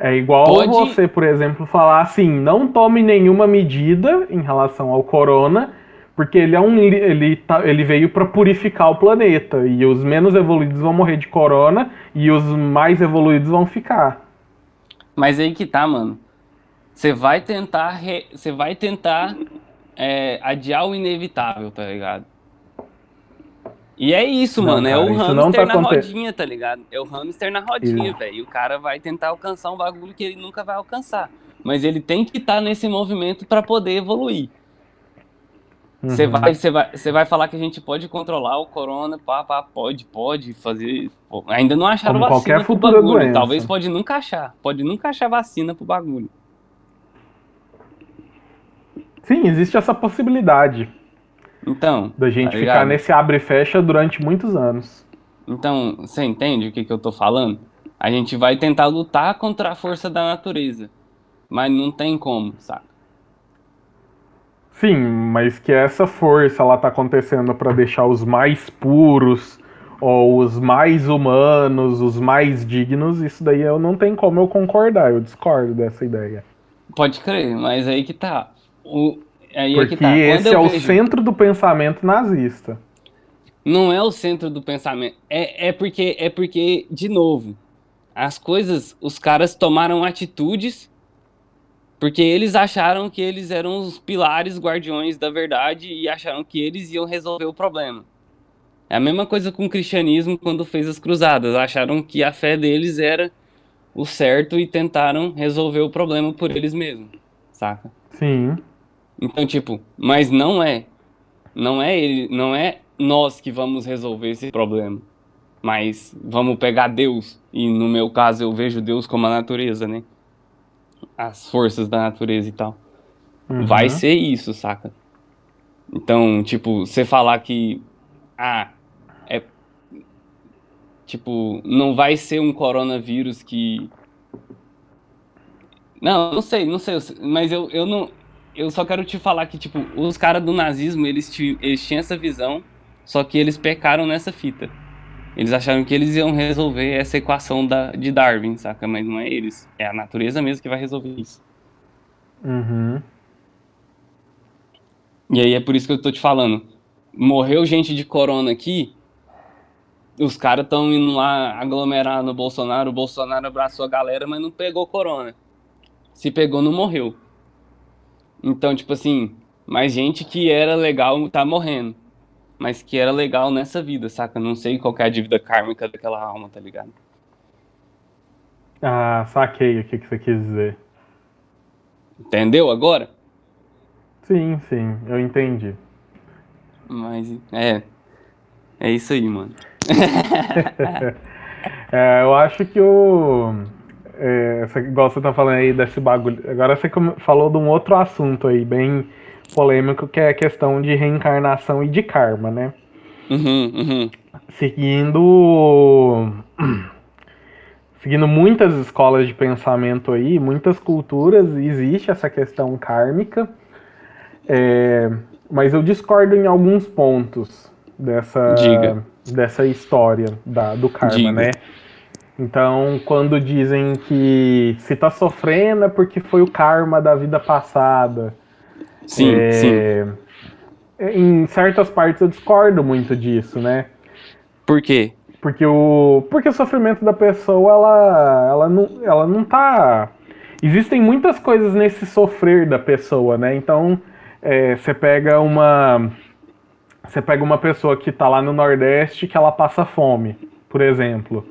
É igual pode... você, por exemplo, falar assim, não tome nenhuma medida em relação ao corona, porque ele é um ele, tá, ele veio para purificar o planeta e os menos evoluídos vão morrer de corona e os mais evoluídos vão ficar. Mas aí que tá, mano. Você vai tentar re... você vai tentar é, adiar o inevitável, tá ligado? E é isso, não, mano. É cara, é o hamster tá na rodinha, tá ligado? É o hamster na rodinha, velho. E o cara vai tentar alcançar um bagulho que ele nunca vai alcançar. Mas ele tem que estar tá nesse movimento para poder evoluir. Você uhum. vai, você vai, você vai falar que a gente pode controlar o corona, pá, pá, pode, pode fazer. Ainda não acharam Como vacina pro bagulho. Doença. Talvez pode nunca achar. Pode nunca achar vacina pro bagulho. Sim, existe essa possibilidade. Então. Da gente tá ficar nesse abre e fecha durante muitos anos. Então, você entende o que, que eu tô falando? A gente vai tentar lutar contra a força da natureza. Mas não tem como, saca? Sim, mas que essa força ela tá acontecendo para deixar os mais puros ou os mais humanos, os mais dignos, isso daí eu não tem como eu concordar, eu discordo dessa ideia. Pode crer, mas aí que tá. O, aí Porque é que tá. esse é vejo... o centro do pensamento nazista. Não é o centro do pensamento. É, é porque, é porque, de novo, as coisas, os caras tomaram atitudes porque eles acharam que eles eram os pilares guardiões da verdade e acharam que eles iam resolver o problema. É a mesma coisa com o cristianismo quando fez as cruzadas. Acharam que a fé deles era o certo e tentaram resolver o problema por eles mesmos, saca? Sim. Então, tipo, mas não é. Não é ele, não é nós que vamos resolver esse problema. Mas vamos pegar Deus. E no meu caso eu vejo Deus como a natureza, né? As forças da natureza e tal. Uhum. Vai ser isso, saca? Então, tipo, você falar que. Ah, é. Tipo, não vai ser um coronavírus que. Não, não sei, não sei, mas eu, eu não eu só quero te falar que, tipo, os caras do nazismo, eles, eles tinham essa visão, só que eles pecaram nessa fita. Eles acharam que eles iam resolver essa equação da, de Darwin, saca? Mas não é eles. É a natureza mesmo que vai resolver isso. Uhum. E aí é por isso que eu tô te falando. Morreu gente de corona aqui, os caras estão indo lá aglomerar no Bolsonaro, o Bolsonaro abraçou a galera, mas não pegou corona. Se pegou, não morreu. Então, tipo assim, mais gente que era legal tá morrendo. Mas que era legal nessa vida, saca? Não sei qual é a dívida kármica daquela alma, tá ligado? Ah, saquei o que, que você quis dizer. Entendeu agora? Sim, sim, eu entendi. Mas, é. É isso aí, mano. é, eu acho que o é, igual você tá falando aí desse bagulho. Agora você falou de um outro assunto aí, bem polêmico, que é a questão de reencarnação e de karma, né? Uhum, uhum. Seguindo. Seguindo muitas escolas de pensamento aí, muitas culturas, existe essa questão kármica. É, mas eu discordo em alguns pontos dessa, Diga. dessa história da, do karma, Diga. né? Então, quando dizem que se tá sofrendo é porque foi o karma da vida passada. Sim, é, sim. Em certas partes eu discordo muito disso, né? Por quê? Porque o, porque o sofrimento da pessoa, ela, ela, não, ela não tá. Existem muitas coisas nesse sofrer da pessoa, né? Então, é, você pega uma. Você pega uma pessoa que tá lá no Nordeste que ela passa fome, por exemplo.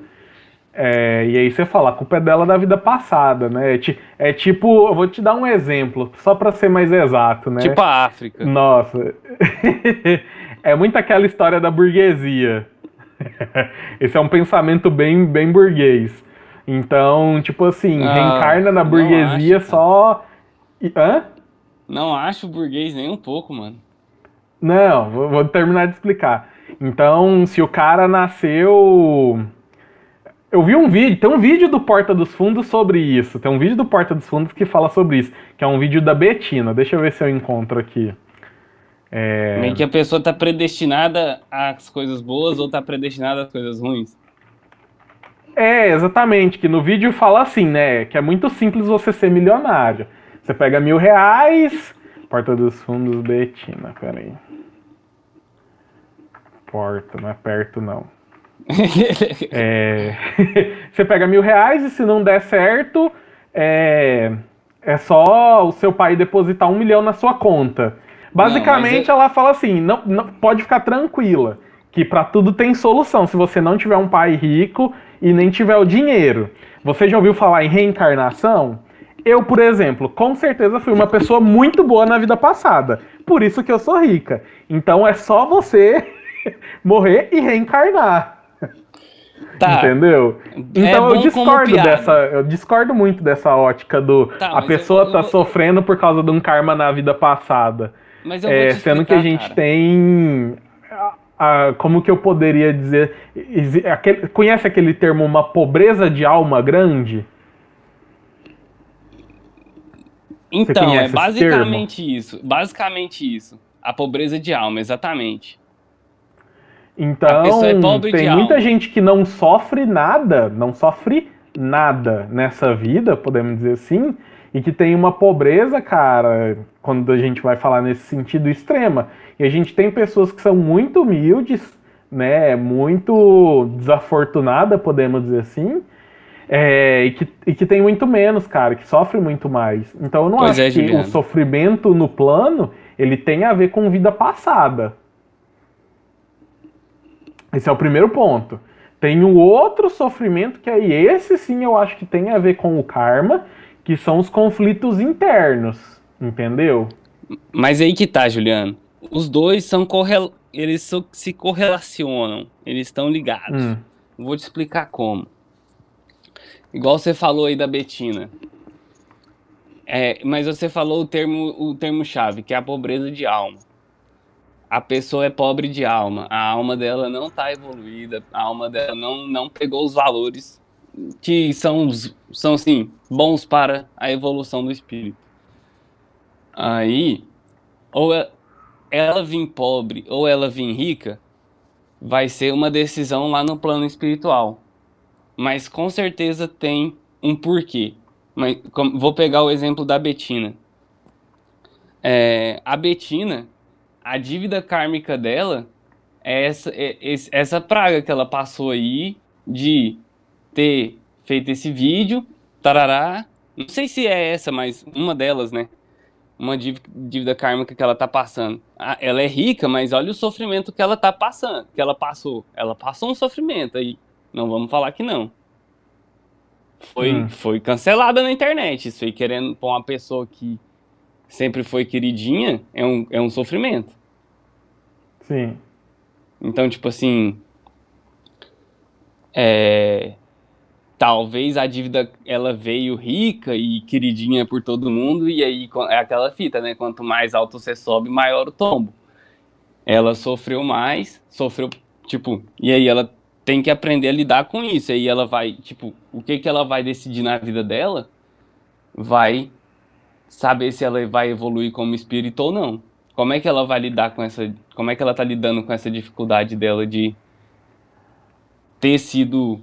É, e aí você fala, a culpa é dela da vida passada, né? É, é tipo, eu vou te dar um exemplo, só para ser mais exato, né? Tipo a África. Nossa. é muito aquela história da burguesia. Esse é um pensamento bem, bem burguês. Então, tipo assim, ah, reencarna na burguesia acho, só. Hã? Não acho burguês nem um pouco, mano. Não, vou, vou terminar de explicar. Então, se o cara nasceu Eu vi um vídeo, tem um vídeo do Porta dos Fundos sobre isso. Tem um vídeo do Porta dos Fundos que fala sobre isso, que é um vídeo da Betina. Deixa eu ver se eu encontro aqui. É... Meio que a pessoa tá predestinada às coisas boas ou tá predestinada às coisas ruins. É, exatamente, que no vídeo fala assim, né? Que é muito simples você ser milionário. Você pega mil reais. Porta dos Fundos Betina, peraí. Porta, não é perto não. É... você pega mil reais e se não der certo, é... é só o seu pai depositar um milhão na sua conta. Basicamente, não, ela fala assim: não, não pode ficar tranquila, que para tudo tem solução. Se você não tiver um pai rico e nem tiver o dinheiro. Você já ouviu falar em reencarnação? Eu, por exemplo, com certeza fui uma pessoa muito boa na vida passada. Por isso que eu sou rica. Então é só você morrer e reencarnar. Tá. Entendeu? É então é eu discordo dessa. Eu discordo muito dessa ótica do tá, a pessoa eu, eu, tá sofrendo por causa de um karma na vida passada. Mas eu é, sendo que a gente cara. tem. A, a, como que eu poderia dizer? Aquele, conhece aquele termo uma pobreza de alma grande? Então, é basicamente isso. Basicamente isso. A pobreza de alma, exatamente. Então, é tem muita alma. gente que não sofre nada, não sofre nada nessa vida, podemos dizer assim, e que tem uma pobreza, cara, quando a gente vai falar nesse sentido extrema. E a gente tem pessoas que são muito humildes, né, muito desafortunada, podemos dizer assim, é, e, que, e que tem muito menos, cara, que sofre muito mais. Então eu não pois acho é, que o sofrimento no plano ele tem a ver com vida passada. Esse é o primeiro ponto. Tem o outro sofrimento que aí esse sim eu acho que tem a ver com o karma, que são os conflitos internos, entendeu? Mas aí que tá, Juliano. Os dois são correl... eles se correlacionam, eles estão ligados. Hum. Vou te explicar como. Igual você falou aí da Betina. É, mas você falou o termo o termo chave, que é a pobreza de alma. A pessoa é pobre de alma, a alma dela não está evoluída, a alma dela não, não pegou os valores que são, são assim, bons para a evolução do espírito. Aí, ou é, ela vir pobre ou ela vir rica, vai ser uma decisão lá no plano espiritual. Mas com certeza tem um porquê. Mas, vou pegar o exemplo da Betina. É, a Betina, a dívida kármica dela é essa, é, essa praga que ela passou aí de ter feito esse vídeo, tarará. Não sei se é essa, mas uma delas, né? Uma dívida kármica que ela tá passando. Ah, ela é rica, mas olha o sofrimento que ela tá passando, que ela passou. Ela passou um sofrimento aí. Não vamos falar que não. Foi, hum. foi cancelada na internet. Isso aí querendo pôr uma pessoa que sempre foi queridinha, é um, é um sofrimento. Sim. Então, tipo assim. É, talvez a dívida ela veio rica e queridinha por todo mundo e aí é aquela fita, né? Quanto mais alto você sobe, maior o tombo. Ela sofreu mais, sofreu tipo, e aí ela tem que aprender a lidar com isso. Aí ela vai, tipo, o que que ela vai decidir na vida dela? Vai saber se ela vai evoluir como espírito ou não. Como é que ela vai lidar com essa, como é que ela tá lidando com essa dificuldade dela de ter sido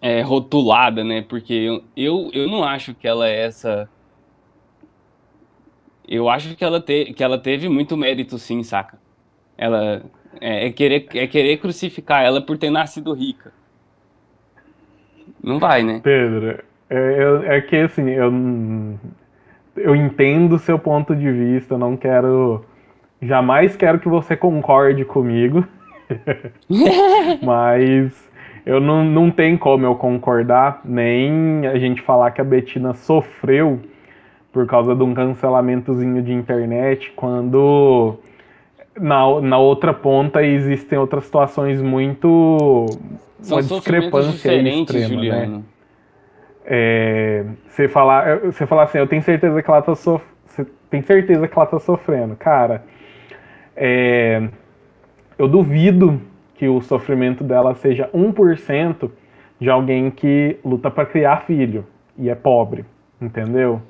é, rotulada, né? Porque eu, eu, eu não acho que ela é essa. Eu acho que ela, te, que ela teve muito mérito, sim, saca? Ela é, é, querer, é querer crucificar ela por ter nascido rica. Não vai, né? Pedro, é, é que assim, eu, eu entendo o seu ponto de vista, não quero. Jamais quero que você concorde comigo. Mas eu não, não tem como eu concordar, nem a gente falar que a Betina sofreu por causa de um cancelamentozinho de internet, quando na, na outra ponta existem outras situações muito. São uma discrepância extrema, né? Juliano. Né? É, você, falar, você falar assim, eu tenho certeza que ela tá sof... Você tem certeza que ela tá sofrendo. Cara, é, eu duvido que o sofrimento dela seja 1% de alguém que luta para criar filho e é pobre, entendeu?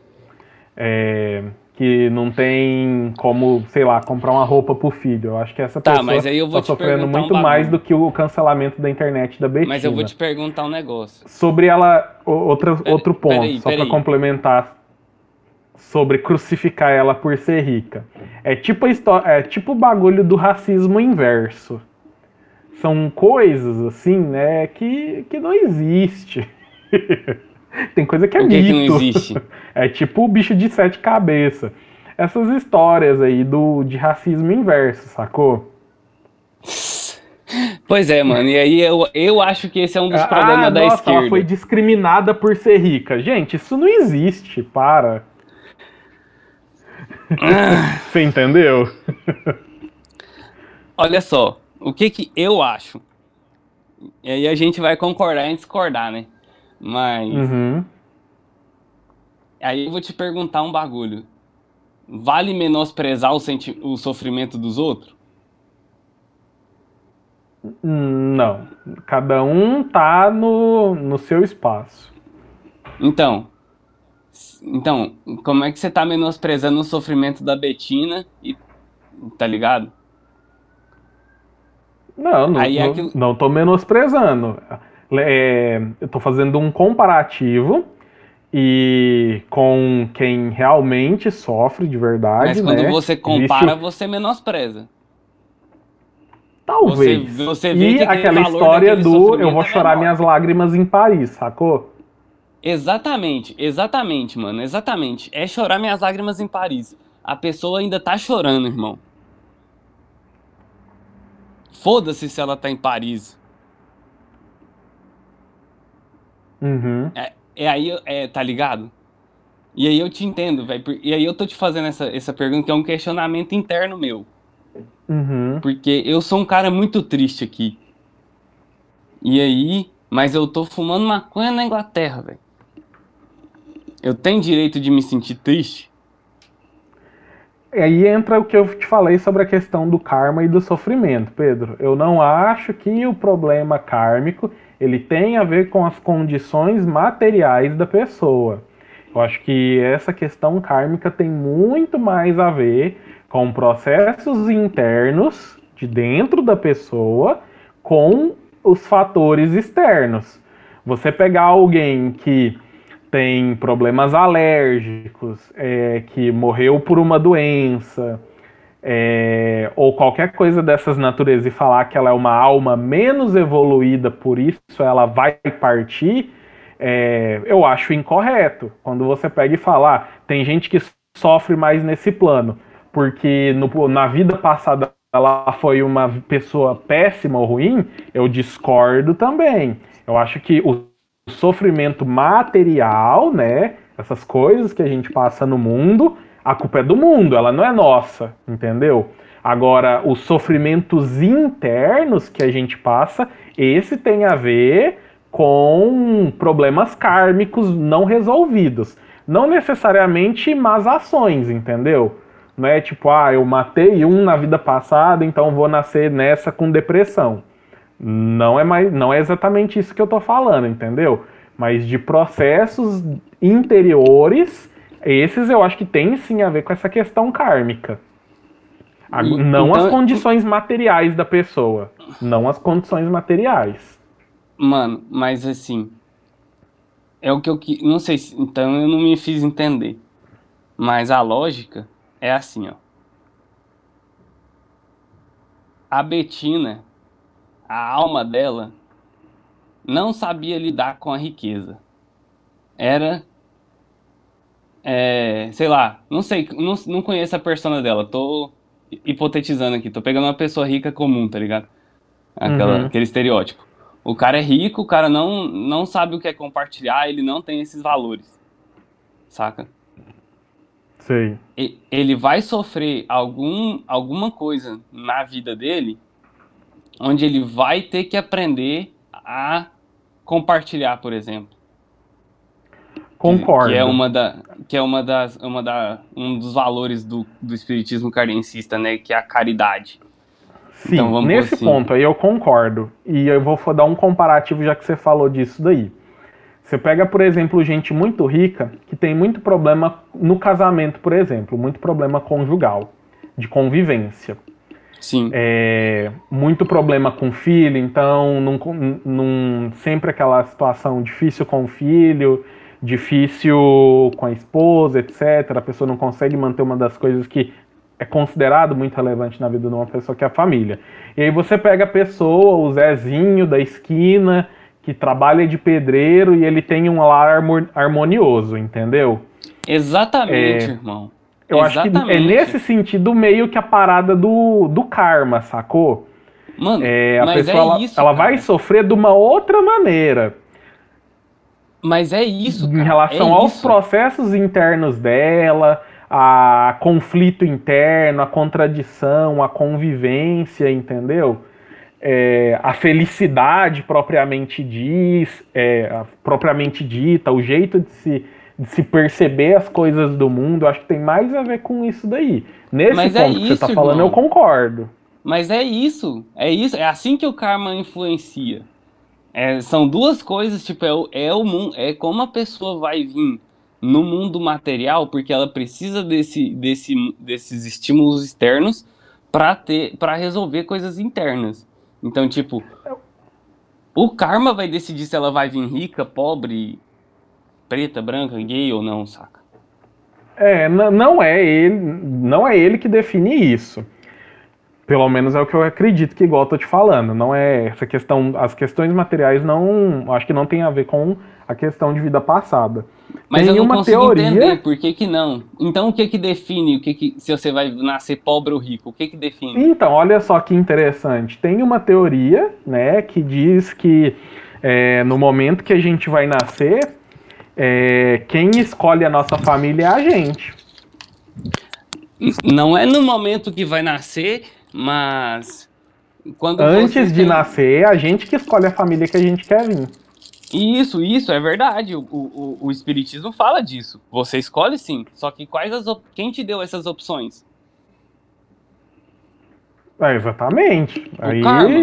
É, que não tem como, sei lá, comprar uma roupa pro filho. Eu acho que essa tá, pessoa mas aí eu vou tá sofrendo muito um mais do que o cancelamento da internet da Betina. Mas eu vou te perguntar um negócio. Sobre ela, outra, pera, outro ponto, pera aí, só para complementar sobre crucificar ela por ser rica. É tipo a história, é tipo o bagulho do racismo inverso. São coisas assim, né, que, que não existe. Tem coisa que é o que mito. Que não existe? É tipo o bicho de sete cabeças. Essas histórias aí do, de racismo inverso, sacou? Pois é, mano. E aí eu, eu acho que esse é um dos ah, problemas da nossa, esquerda. Ela foi discriminada por ser rica. Gente, isso não existe. Para. Ah. Você entendeu? Olha só, o que que eu acho? E aí a gente vai concordar e discordar, né? Mas. Uhum. Aí eu vou te perguntar um bagulho. Vale menosprezar o, senti o sofrimento dos outros? Não. Cada um tá no, no seu espaço. Então. Então, como é que você tá menosprezando o sofrimento da Betina e. Tá ligado? Não, não, Aí é aquilo... não, não tô menosprezando. É, eu tô fazendo um comparativo e com quem realmente sofre de verdade. Mas quando né? você compara, Existe... você menospreza. Talvez. Você, você e aquela história do eu vou chorar menor. minhas lágrimas em Paris, sacou? Exatamente, exatamente, mano, exatamente. É chorar minhas lágrimas em Paris. A pessoa ainda tá chorando, irmão. Foda-se se ela tá em Paris. Uhum. É, é aí, é, tá ligado? E aí eu te entendo, velho. E aí eu tô te fazendo essa, essa pergunta que é um questionamento interno meu. Uhum. Porque eu sou um cara muito triste aqui. E aí, mas eu tô fumando maconha na Inglaterra, velho. Eu tenho direito de me sentir triste? E aí entra o que eu te falei sobre a questão do karma e do sofrimento, Pedro. Eu não acho que o problema kármico ele tem a ver com as condições materiais da pessoa. Eu acho que essa questão kármica tem muito mais a ver com processos internos de dentro da pessoa com os fatores externos. Você pegar alguém que tem problemas alérgicos, é, que morreu por uma doença, é, ou qualquer coisa dessas naturezas e falar que ela é uma alma menos evoluída, por isso ela vai partir, é, eu acho incorreto. Quando você pega e fala, ah, tem gente que sofre mais nesse plano, porque no, na vida passada ela foi uma pessoa péssima ou ruim, eu discordo também. Eu acho que o sofrimento material, né, essas coisas que a gente passa no mundo, a culpa é do mundo, ela não é nossa, entendeu? Agora, os sofrimentos internos que a gente passa, esse tem a ver com problemas kármicos não resolvidos. Não necessariamente más ações, entendeu? Não é tipo, ah, eu matei um na vida passada, então vou nascer nessa com depressão. Não é, mais, não é exatamente isso que eu tô falando, entendeu? Mas de processos interiores esses eu acho que tem sim a ver com essa questão kármica. E, não então, as condições materiais da pessoa. Não as condições materiais. Mano, mas assim. É o que eu. Não sei se. Então eu não me fiz entender. Mas a lógica é assim, ó. A Betina, a alma dela, não sabia lidar com a riqueza. Era é, sei lá, não sei, não, não conheço a persona dela, tô hipotetizando aqui, tô pegando uma pessoa rica comum, tá ligado? Aquela, uhum. Aquele estereótipo. O cara é rico, o cara não, não sabe o que é compartilhar, ele não tem esses valores. Saca? Sei. E, ele vai sofrer algum, alguma coisa na vida dele onde ele vai ter que aprender a compartilhar, por exemplo. Concordo. Que, é uma da, que é uma das, uma da, um dos valores do, do espiritismo cardencista, né? Que é a caridade. Sim, então, nesse assim. ponto aí eu concordo. E eu vou dar um comparativo já que você falou disso daí. Você pega, por exemplo, gente muito rica que tem muito problema no casamento, por exemplo, muito problema conjugal, de convivência. Sim. É, muito problema com filho, então não, não, sempre aquela situação difícil com o filho, difícil com a esposa, etc. A pessoa não consegue manter uma das coisas que é considerado muito relevante na vida de uma pessoa, que é a família. E aí você pega a pessoa, o Zezinho da esquina, que trabalha de pedreiro e ele tem um lar harmonioso, entendeu? Exatamente, é, irmão. Eu Exatamente. acho que é nesse sentido meio que a parada do, do karma, sacou? Mano, é, a pessoa é ela, isso, ela vai sofrer de uma outra maneira. Mas é isso. Cara. Em relação é aos isso. processos internos dela, a conflito interno, a contradição, a convivência, entendeu? É, a felicidade propriamente diz, é, propriamente dita, o jeito de se, de se perceber as coisas do mundo, acho que tem mais a ver com isso daí. Nesse Mas é ponto é que você está falando, eu concordo. Mas é isso, é isso, é assim que o karma influencia. É, são duas coisas, tipo, é, é o é como a pessoa vai vir no mundo material, porque ela precisa desse, desse, desses estímulos externos para ter para resolver coisas internas. Então, tipo, o karma vai decidir se ela vai vir rica, pobre, preta, branca, gay ou não, saca? É, não é ele, não é ele que define isso. Pelo menos é o que eu acredito que igual eu tô te falando. Não é essa questão, as questões materiais não, acho que não tem a ver com a questão de vida passada. Mas tem eu não uma consigo teoria... entender por que, que não. Então o que que define o que, que se você vai nascer pobre ou rico? O que que define? Então, olha só que interessante. Tem uma teoria, né, que diz que é, no momento que a gente vai nascer, é, quem escolhe a nossa família é a gente. Não é no momento que vai nascer, mas quando antes de tem... nascer, a gente que escolhe a família que a gente quer vir. Isso, isso, é verdade. O, o, o Espiritismo fala disso. Você escolhe sim. Só que quais as op... quem te deu essas opções? É, exatamente. O aí... karma.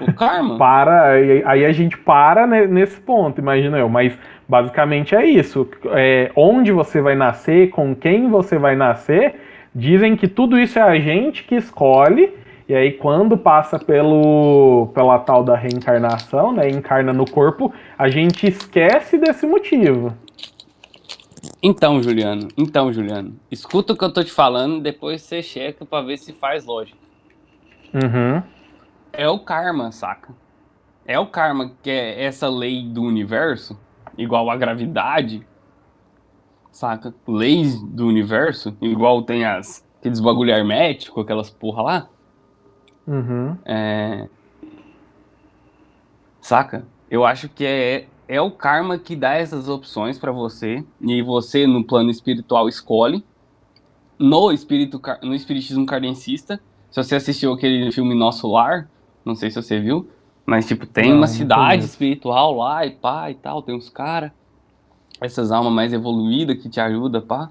o karma. Para, aí a gente para nesse ponto, imagina eu. Mas basicamente é isso. É, onde você vai nascer, com quem você vai nascer, dizem que tudo isso é a gente que escolhe e aí, quando passa pelo, pela tal da reencarnação, né, encarna no corpo, a gente esquece desse motivo. Então, Juliano, então, Juliano, escuta o que eu tô te falando, depois você checa pra ver se faz lógica. Uhum. É o karma, saca? É o karma que é essa lei do universo, igual a gravidade, saca? Leis do universo, igual tem as aqueles bagulho hermético, aquelas porra lá. Uhum. É... Saca? Eu acho que é, é o karma que dá essas opções para você. E você, no plano espiritual, escolhe. No, espírito, no espiritismo cardencista, se você assistiu aquele filme Nosso Lar, não sei se você viu, mas tipo, tem não, uma cidade espiritual lá e pá e tal, tem uns caras, essas almas mais evoluídas que te ajudam, pá.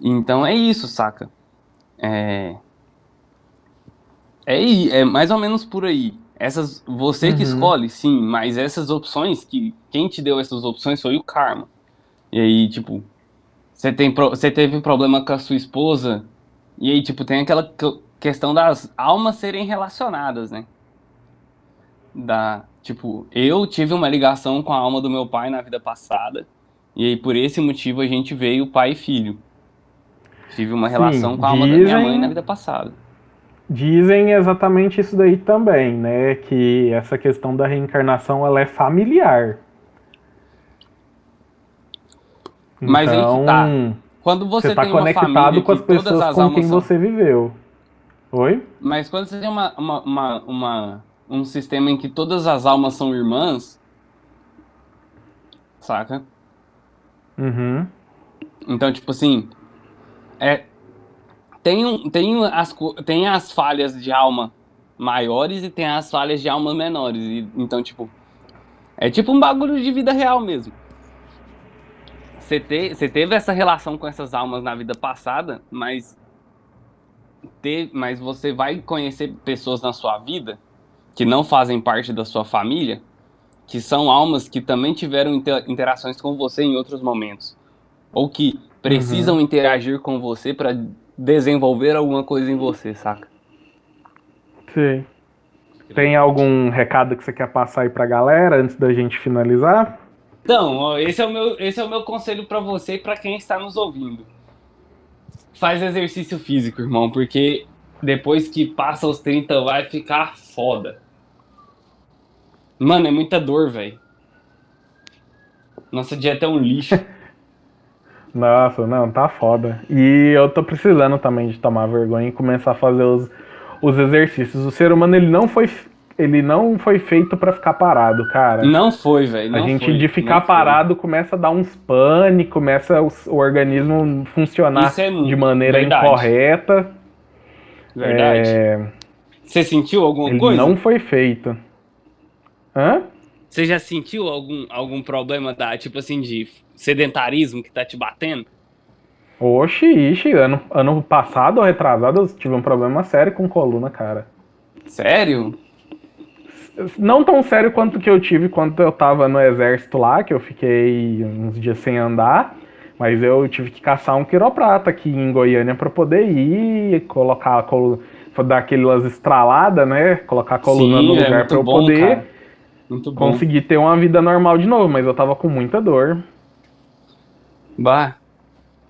Então é isso, saca? É, é, é mais ou menos por aí. Essas, você uhum. que escolhe, sim, mas essas opções, que quem te deu essas opções foi o karma. E aí, tipo, você, tem, você teve problema com a sua esposa, e aí, tipo, tem aquela questão das almas serem relacionadas, né? Da, tipo, eu tive uma ligação com a alma do meu pai na vida passada, e aí por esse motivo a gente veio pai e filho. Tive uma relação Sim, com a alma dizem, da minha mãe na vida passada. Dizem exatamente isso daí também, né? Que essa questão da reencarnação ela é familiar. Mas então, tá. Quando você, você tá conectado com as pessoas com quem são... você viveu. Oi? Mas quando você tem uma, uma, uma, uma, um sistema em que todas as almas são irmãs, saca? Uhum. Então, tipo assim, é, tem, tem, as, tem as falhas de alma maiores e tem as falhas de alma menores. E, então, tipo, é tipo um bagulho de vida real mesmo. Você, te, teve essa relação com essas almas na vida passada, mas ter, mas você vai conhecer pessoas na sua vida que não fazem parte da sua família, que são almas que também tiveram inter interações com você em outros momentos, ou que precisam uhum. interagir com você para desenvolver alguma coisa em você, saca? Sim. Tem algum recado que você quer passar aí pra galera antes da gente finalizar? Então, esse é o meu, esse é o meu conselho para você e para quem está nos ouvindo. Faz exercício físico, irmão, porque depois que passa os 30 vai ficar foda. Mano, é muita dor, velho. Nossa dieta é um lixo. Nossa, não, tá foda. E eu tô precisando também de tomar vergonha e começar a fazer os, os exercícios. O ser humano, ele não foi, ele não foi feito para ficar parado, cara. Não foi, velho. A gente foi, de ficar parado foi. começa a dar uns pânico, começa o, o organismo funcionar é de maneira verdade. incorreta. Verdade. É... Você sentiu alguma ele coisa? Não foi feito. Hã? Você já sentiu algum, algum problema da, tipo assim, de sedentarismo que tá te batendo? Oxi, ixi, ano, ano passado ou retrasado eu tive um problema sério com coluna, cara. Sério? Não tão sério quanto que eu tive quando eu tava no exército lá, que eu fiquei uns dias sem andar, mas eu tive que caçar um quiroprata aqui em Goiânia para poder ir, colocar a coluna, dar aquelas estraladas, né? Colocar a coluna Sim, no é lugar é para eu bom, poder conseguir ter uma vida normal de novo, mas eu tava com muita dor. Bah.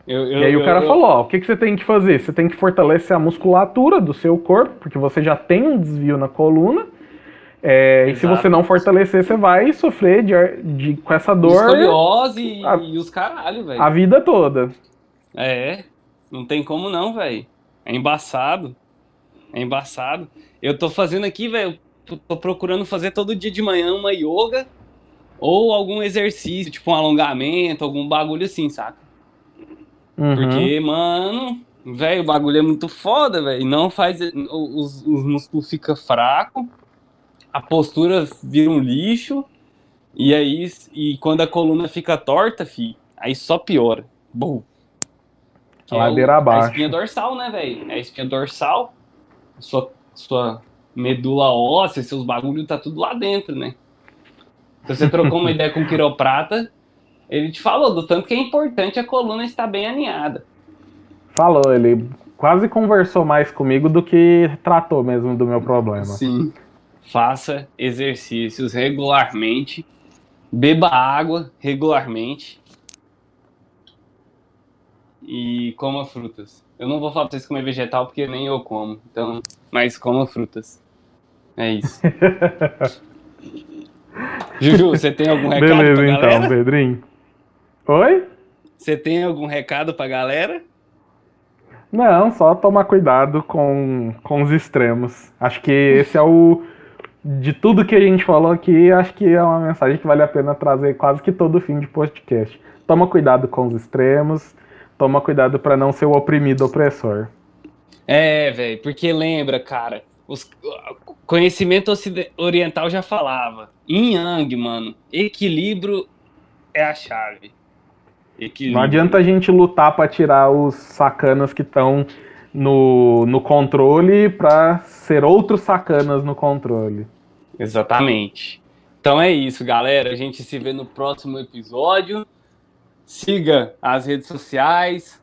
Eu, eu, e aí eu, o cara falou, ó, o que, que você tem que fazer? Você tem que fortalecer a musculatura do seu corpo, porque você já tem um desvio na coluna. É, e se você não fortalecer, você vai sofrer de, de com essa dor. Escoliose a, e os caralho, velho. A vida toda. É, não tem como não, velho. É embaçado. É embaçado. Eu tô fazendo aqui, velho. Tô procurando fazer todo dia de manhã uma yoga ou algum exercício, tipo um alongamento, algum bagulho assim, saca? Uhum. Porque, mano, velho, o bagulho é muito foda, velho. Não faz. Os, os músculos ficam fracos, a postura vira um lixo, e aí, e quando a coluna fica torta, fi, aí só piora. Bom. Ladeira é o, abaixo. A espinha dorsal, né, velho? É a espinha dorsal, sua, sua medula óssea, seus bagulhos tá tudo lá dentro, né? Se você trocou uma ideia com o quiroprata, ele te falou do tanto que é importante a coluna estar bem alinhada. Falou, ele quase conversou mais comigo do que tratou mesmo do meu problema. Sim. Faça exercícios regularmente, beba água regularmente e coma frutas. Eu não vou falar pra vocês comer vegetal porque nem eu como, então, mas coma frutas. É isso. Juju, você tem algum recado Beleza, pra então, galera? Pedrinho. Oi? Você tem algum recado pra galera? Não, só tomar cuidado com, com os extremos. Acho que esse é o. De tudo que a gente falou aqui, acho que é uma mensagem que vale a pena trazer quase que todo fim de podcast. Toma cuidado com os extremos, toma cuidado para não ser o oprimido opressor. É, velho, porque lembra, cara, os, conhecimento oriental já falava. Yin Yang, mano, equilíbrio é a chave. Equilíbrio. Não adianta a gente lutar para tirar os sacanas que estão no, no controle para ser outros sacanas no controle. Exatamente. Então é isso, galera. A gente se vê no próximo episódio. Siga as redes sociais,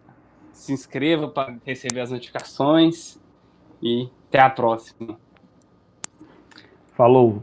se inscreva para receber as notificações e até a próxima. Falou!